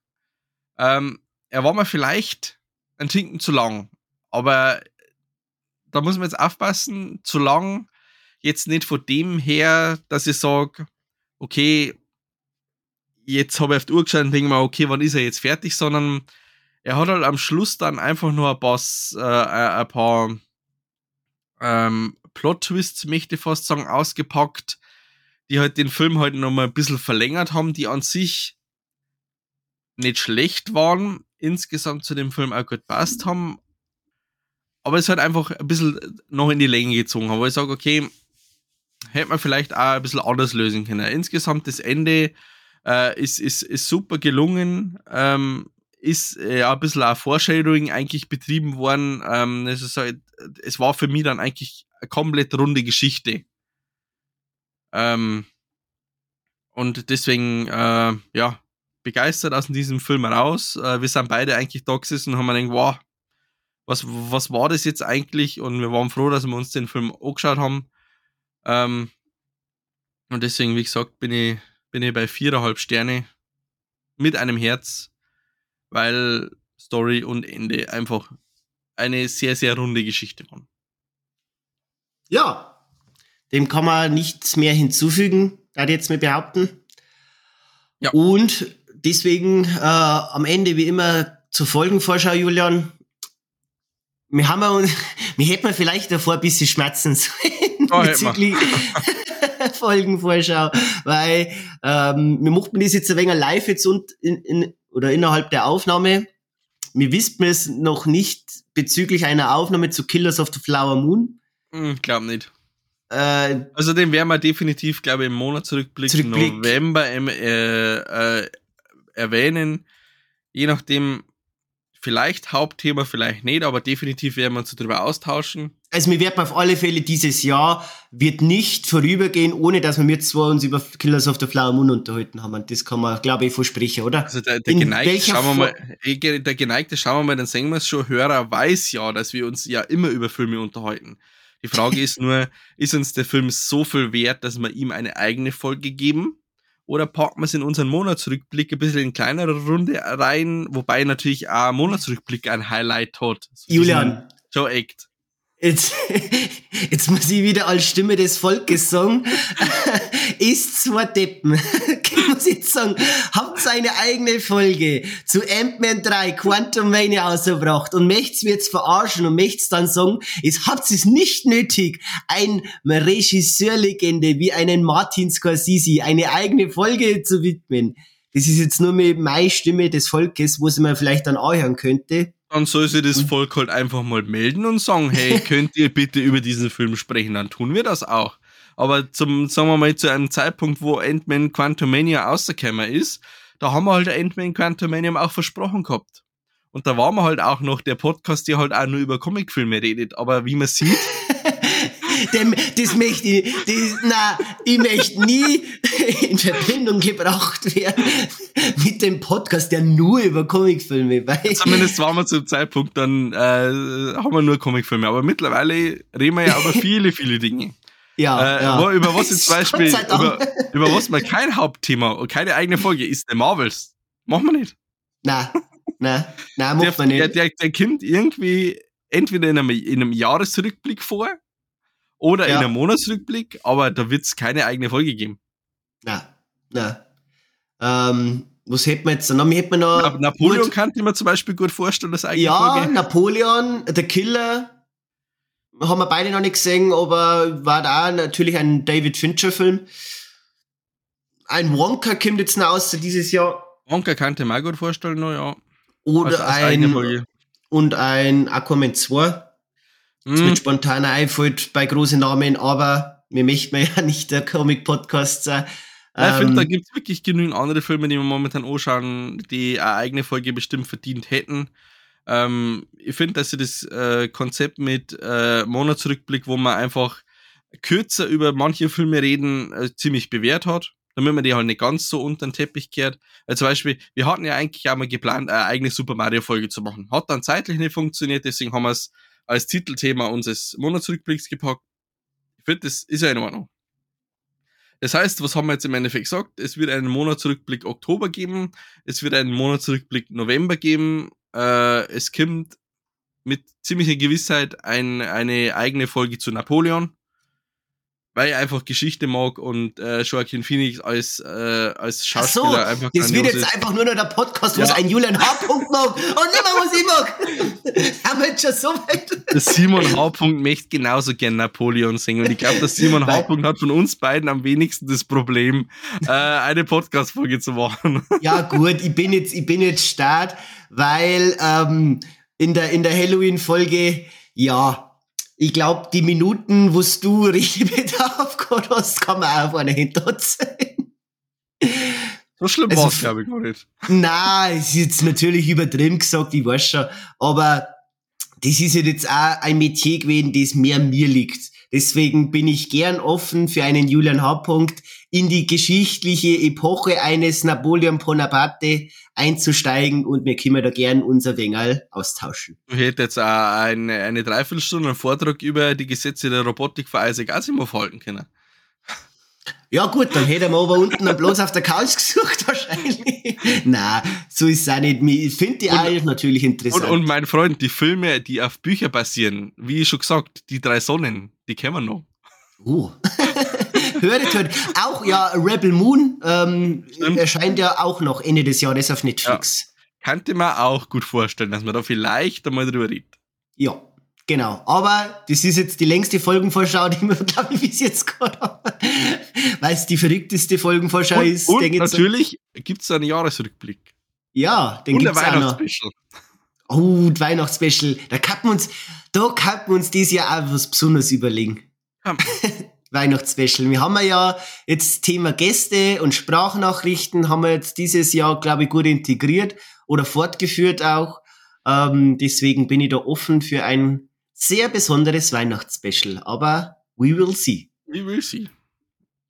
Ähm, er war mir vielleicht ein Tinken zu lang, aber da muss man jetzt aufpassen, zu lang jetzt nicht von dem her, dass ich sage, okay, jetzt habe ich auf die Uhr geschaut und denke mir, okay, wann ist er jetzt fertig, sondern er hat halt am Schluss dann einfach nur ein paar, äh, ein paar ähm, Plot-Twists, möchte ich fast sagen, ausgepackt, die halt den Film halt nochmal ein bisschen verlängert haben, die an sich nicht schlecht waren, insgesamt zu dem Film auch gut passt haben, aber es halt einfach ein bisschen noch in die Länge gezogen haben, weil ich sage, okay, hätte man vielleicht auch ein bisschen anders lösen können. Insgesamt das Ende äh, ist, ist, ist super gelungen. Ähm, ist äh, ein bisschen ein Foreshadowing eigentlich betrieben worden. Ähm, es, ist halt, es war für mich dann eigentlich eine komplett runde Geschichte. Ähm, und deswegen, äh, ja, begeistert aus diesem Film raus. Äh, wir sind beide eigentlich da gesessen und haben gedacht, wow, was, was war das jetzt eigentlich? Und wir waren froh, dass wir uns den Film angeschaut haben. Ähm, und deswegen, wie gesagt, bin ich, bin ich bei viereinhalb Sterne mit einem Herz, weil Story und Ende einfach eine sehr, sehr runde Geschichte waren. Ja, dem kann man nichts mehr hinzufügen, da jetzt mal behaupten. Ja. Und deswegen äh, am Ende wie immer zur Folgenvorschau, Julian. Wir haben wir, wir hätten vielleicht davor ein bisschen schmerzen sollen oh, bezüglich Folgenvorschau, weil ähm, wir mochten das jetzt ein wenig live jetzt und in, in, oder innerhalb der Aufnahme. Wir wissen es noch nicht bezüglich einer Aufnahme zu Killers of the Flower Moon. Hm, ich glaube nicht. Äh, also den werden wir definitiv, glaube ich, im Monat Zurückblick. November äh, äh, erwähnen. Je nachdem, vielleicht Hauptthema, vielleicht nicht, aber definitiv werden wir uns darüber austauschen. Also wir werden auf alle Fälle dieses Jahr wird nicht vorübergehen, ohne dass wir mit zwei uns über Killers of the Flower Moon unterhalten haben. Und das kann man, glaube ich, versprechen, oder? Also der, der geneigte, schauen wir mal, der geneigte, schauen wir mal, dann sehen wir es schon, Hörer weiß ja, dass wir uns ja immer über Filme unterhalten. Die Frage ist nur, ist uns der Film so viel wert, dass wir ihm eine eigene Folge geben? Oder packen wir es in unseren Monatsrückblick ein bisschen in kleinere Runde rein, wobei natürlich auch Monatsrückblick ein Highlight hat. So Julian. Joe Act. Jetzt, jetzt muss ich wieder als Stimme des Volkes sagen, ist zwar Deppen, muss ich jetzt sagen, habt seine eigene Folge zu Ant-Man 3 Quantum Mania ausgebracht und möcht's mir jetzt verarschen und möcht's dann sagen, es habt es nicht nötig, ein Regisseurlegende wie einen Martin Scorsese eine eigene Folge zu widmen. Das ist jetzt nur mit meine Stimme des Volkes, wo sie mir vielleicht dann anhören könnte. Dann soll sich das Volk halt einfach mal melden und sagen, hey, könnt ihr bitte über diesen Film sprechen? Dann tun wir das auch. Aber zum, sagen wir mal, zu einem Zeitpunkt, wo Ant-Man Quantumania rausgekommen ist, da haben wir halt Ant-Man Quantumania auch versprochen gehabt. Und da war man halt auch noch der Podcast, der halt auch nur über Comicfilme redet. Aber wie man sieht, dem, das möchte ich, das, na, ich möchte nie in Verbindung gebracht werden mit dem Podcast, der nur über Comicfilme weiß. Zumindest waren wir zum Zeitpunkt dann, äh, haben wir nur Comicfilme, aber mittlerweile reden wir ja über viele, viele Dinge. Ja, äh, ja. Über was jetzt zum Beispiel, über, über was mal kein Hauptthema und keine eigene Folge ist, der Marvels. Machen wir nicht. Na, na, na, macht man nicht. Der, der, der kommt irgendwie entweder in einem, in einem Jahresrückblick vor oder ja. in einem Monatsrückblick, aber da wird es keine eigene Folge geben. Na, na. Ähm, was hätten wir jetzt? Wir hätten noch Na, Napoleon gut, ich mir zum Beispiel gut vorstellen, das eigene ja, Folge. Ja, Napoleon, The Killer, haben wir beide noch nicht gesehen, aber war da natürlich ein David Fincher-Film. Ein Wonka kommt jetzt noch aus dieses Jahr. Wonka kann ich mir gut vorstellen, no, ja. Oder als, als ein und ein Aquaman 2 was mhm. mit spontan einfällt bei großen Namen, aber wir möchten ja nicht der Comic-Podcast sein. Ja, ich finde, da ähm, gibt es wirklich genügend andere Filme, die wir momentan anschauen, die eine eigene Folge bestimmt verdient hätten. Ähm, ich finde, dass sie das äh, Konzept mit äh, Monatsrückblick, wo man einfach kürzer über manche Filme reden, äh, ziemlich bewährt hat, damit man die halt nicht ganz so unter den Teppich kehrt. Also zum Beispiel, wir hatten ja eigentlich auch mal geplant, eine eigene Super Mario-Folge zu machen. Hat dann zeitlich nicht funktioniert, deswegen haben wir es als Titelthema unseres Monatsrückblicks gepackt. Ich finde, das ist ja in Ordnung. Das heißt, was haben wir jetzt im Endeffekt gesagt? Es wird einen Monatsrückblick Oktober geben, es wird einen Monatsrückblick November geben, äh, es kommt mit ziemlicher Gewissheit ein, eine eigene Folge zu Napoleon weil ich einfach Geschichte mag und äh, Joaquin Phoenix als, äh, als Schauspieler Ach so, einfach Das wird jetzt ist. einfach nur noch der Podcast, wo Ja. es ein Julian H. Mag und nicht mehr, was ich mag. Haben wir jetzt schon so weit? Der Simon H. möchte genauso gern Napoleon singen und ich glaube, der Simon H. Hat von uns beiden am wenigsten das Problem, äh, eine Podcast-Folge zu machen. Ja, gut, ich bin jetzt, ich bin jetzt start, weil ähm, in der, in der Halloween-Folge, ja, ich glaube, die Minuten, wo du richtig Bedarf gehabt hast, kann man auch auf einer hinterzählen. So schlimm Also war es, glaube ich, gar nicht. Nein, es ist jetzt natürlich übertrieben gesagt, ich weiß schon. Aber das ist halt jetzt auch ein Metier gewesen, das mehr mir liegt. Deswegen bin ich gern offen für einen Julian H. -Punkt in die geschichtliche Epoche eines Napoleon Bonaparte einzusteigen und wir können da gern unser Wengerl austauschen. Du hättest jetzt auch eine, eine Dreiviertelstunde einen Vortrag über die Gesetze der Robotik von Isaac Asimov halten können. Ja gut, dann hätte er aber unten dann bloß auf der Couch gesucht wahrscheinlich. Na, so ist es auch nicht. Ich finde die Und- auch natürlich Und, interessant. und mein Freund, die Filme, die auf Bücher basieren, wie schon gesagt, die drei Sonnen, die kennen wir noch. Oh. hört, hört. Auch ja, Rebel Moon ähm, erscheint ja auch noch Ende des Jahres auf Netflix. Könnte man auch gut vorstellen, dass man da vielleicht einmal drüber redet. Ja. Genau. Aber das ist jetzt die längste Folgenvorschau, die wir, glaube ich, bis jetzt gehabt haben. Weil es die verrückteste Folgenvorschau Und, ist. und natürlich gibt es einen Jahresrückblick. Ja, den ein gibt's auch noch. Weihnachtsspecial. Oh, die Weihnachtsspecial. Da kann man uns, da kann man uns dieses Jahr auch was Besonderes überlegen. Weihnachtsspecial. Wir haben ja jetzt Thema Gäste und Sprachnachrichten haben wir jetzt dieses Jahr, glaube ich, gut integriert oder fortgeführt auch. Ähm, deswegen bin ich da offen für ein sehr besonderes Weihnachtsspecial. Aber we will see. Wie will sie?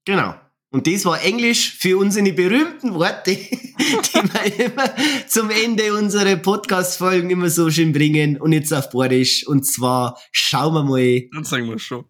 Genau. Und das war Englisch für unsere berühmten Worte, die wir immer zum Ende unserer Podcast-Folgen immer so schön bringen. Und jetzt auf Bordisch. Und zwar schauen wir mal, Dann sagen wir schon.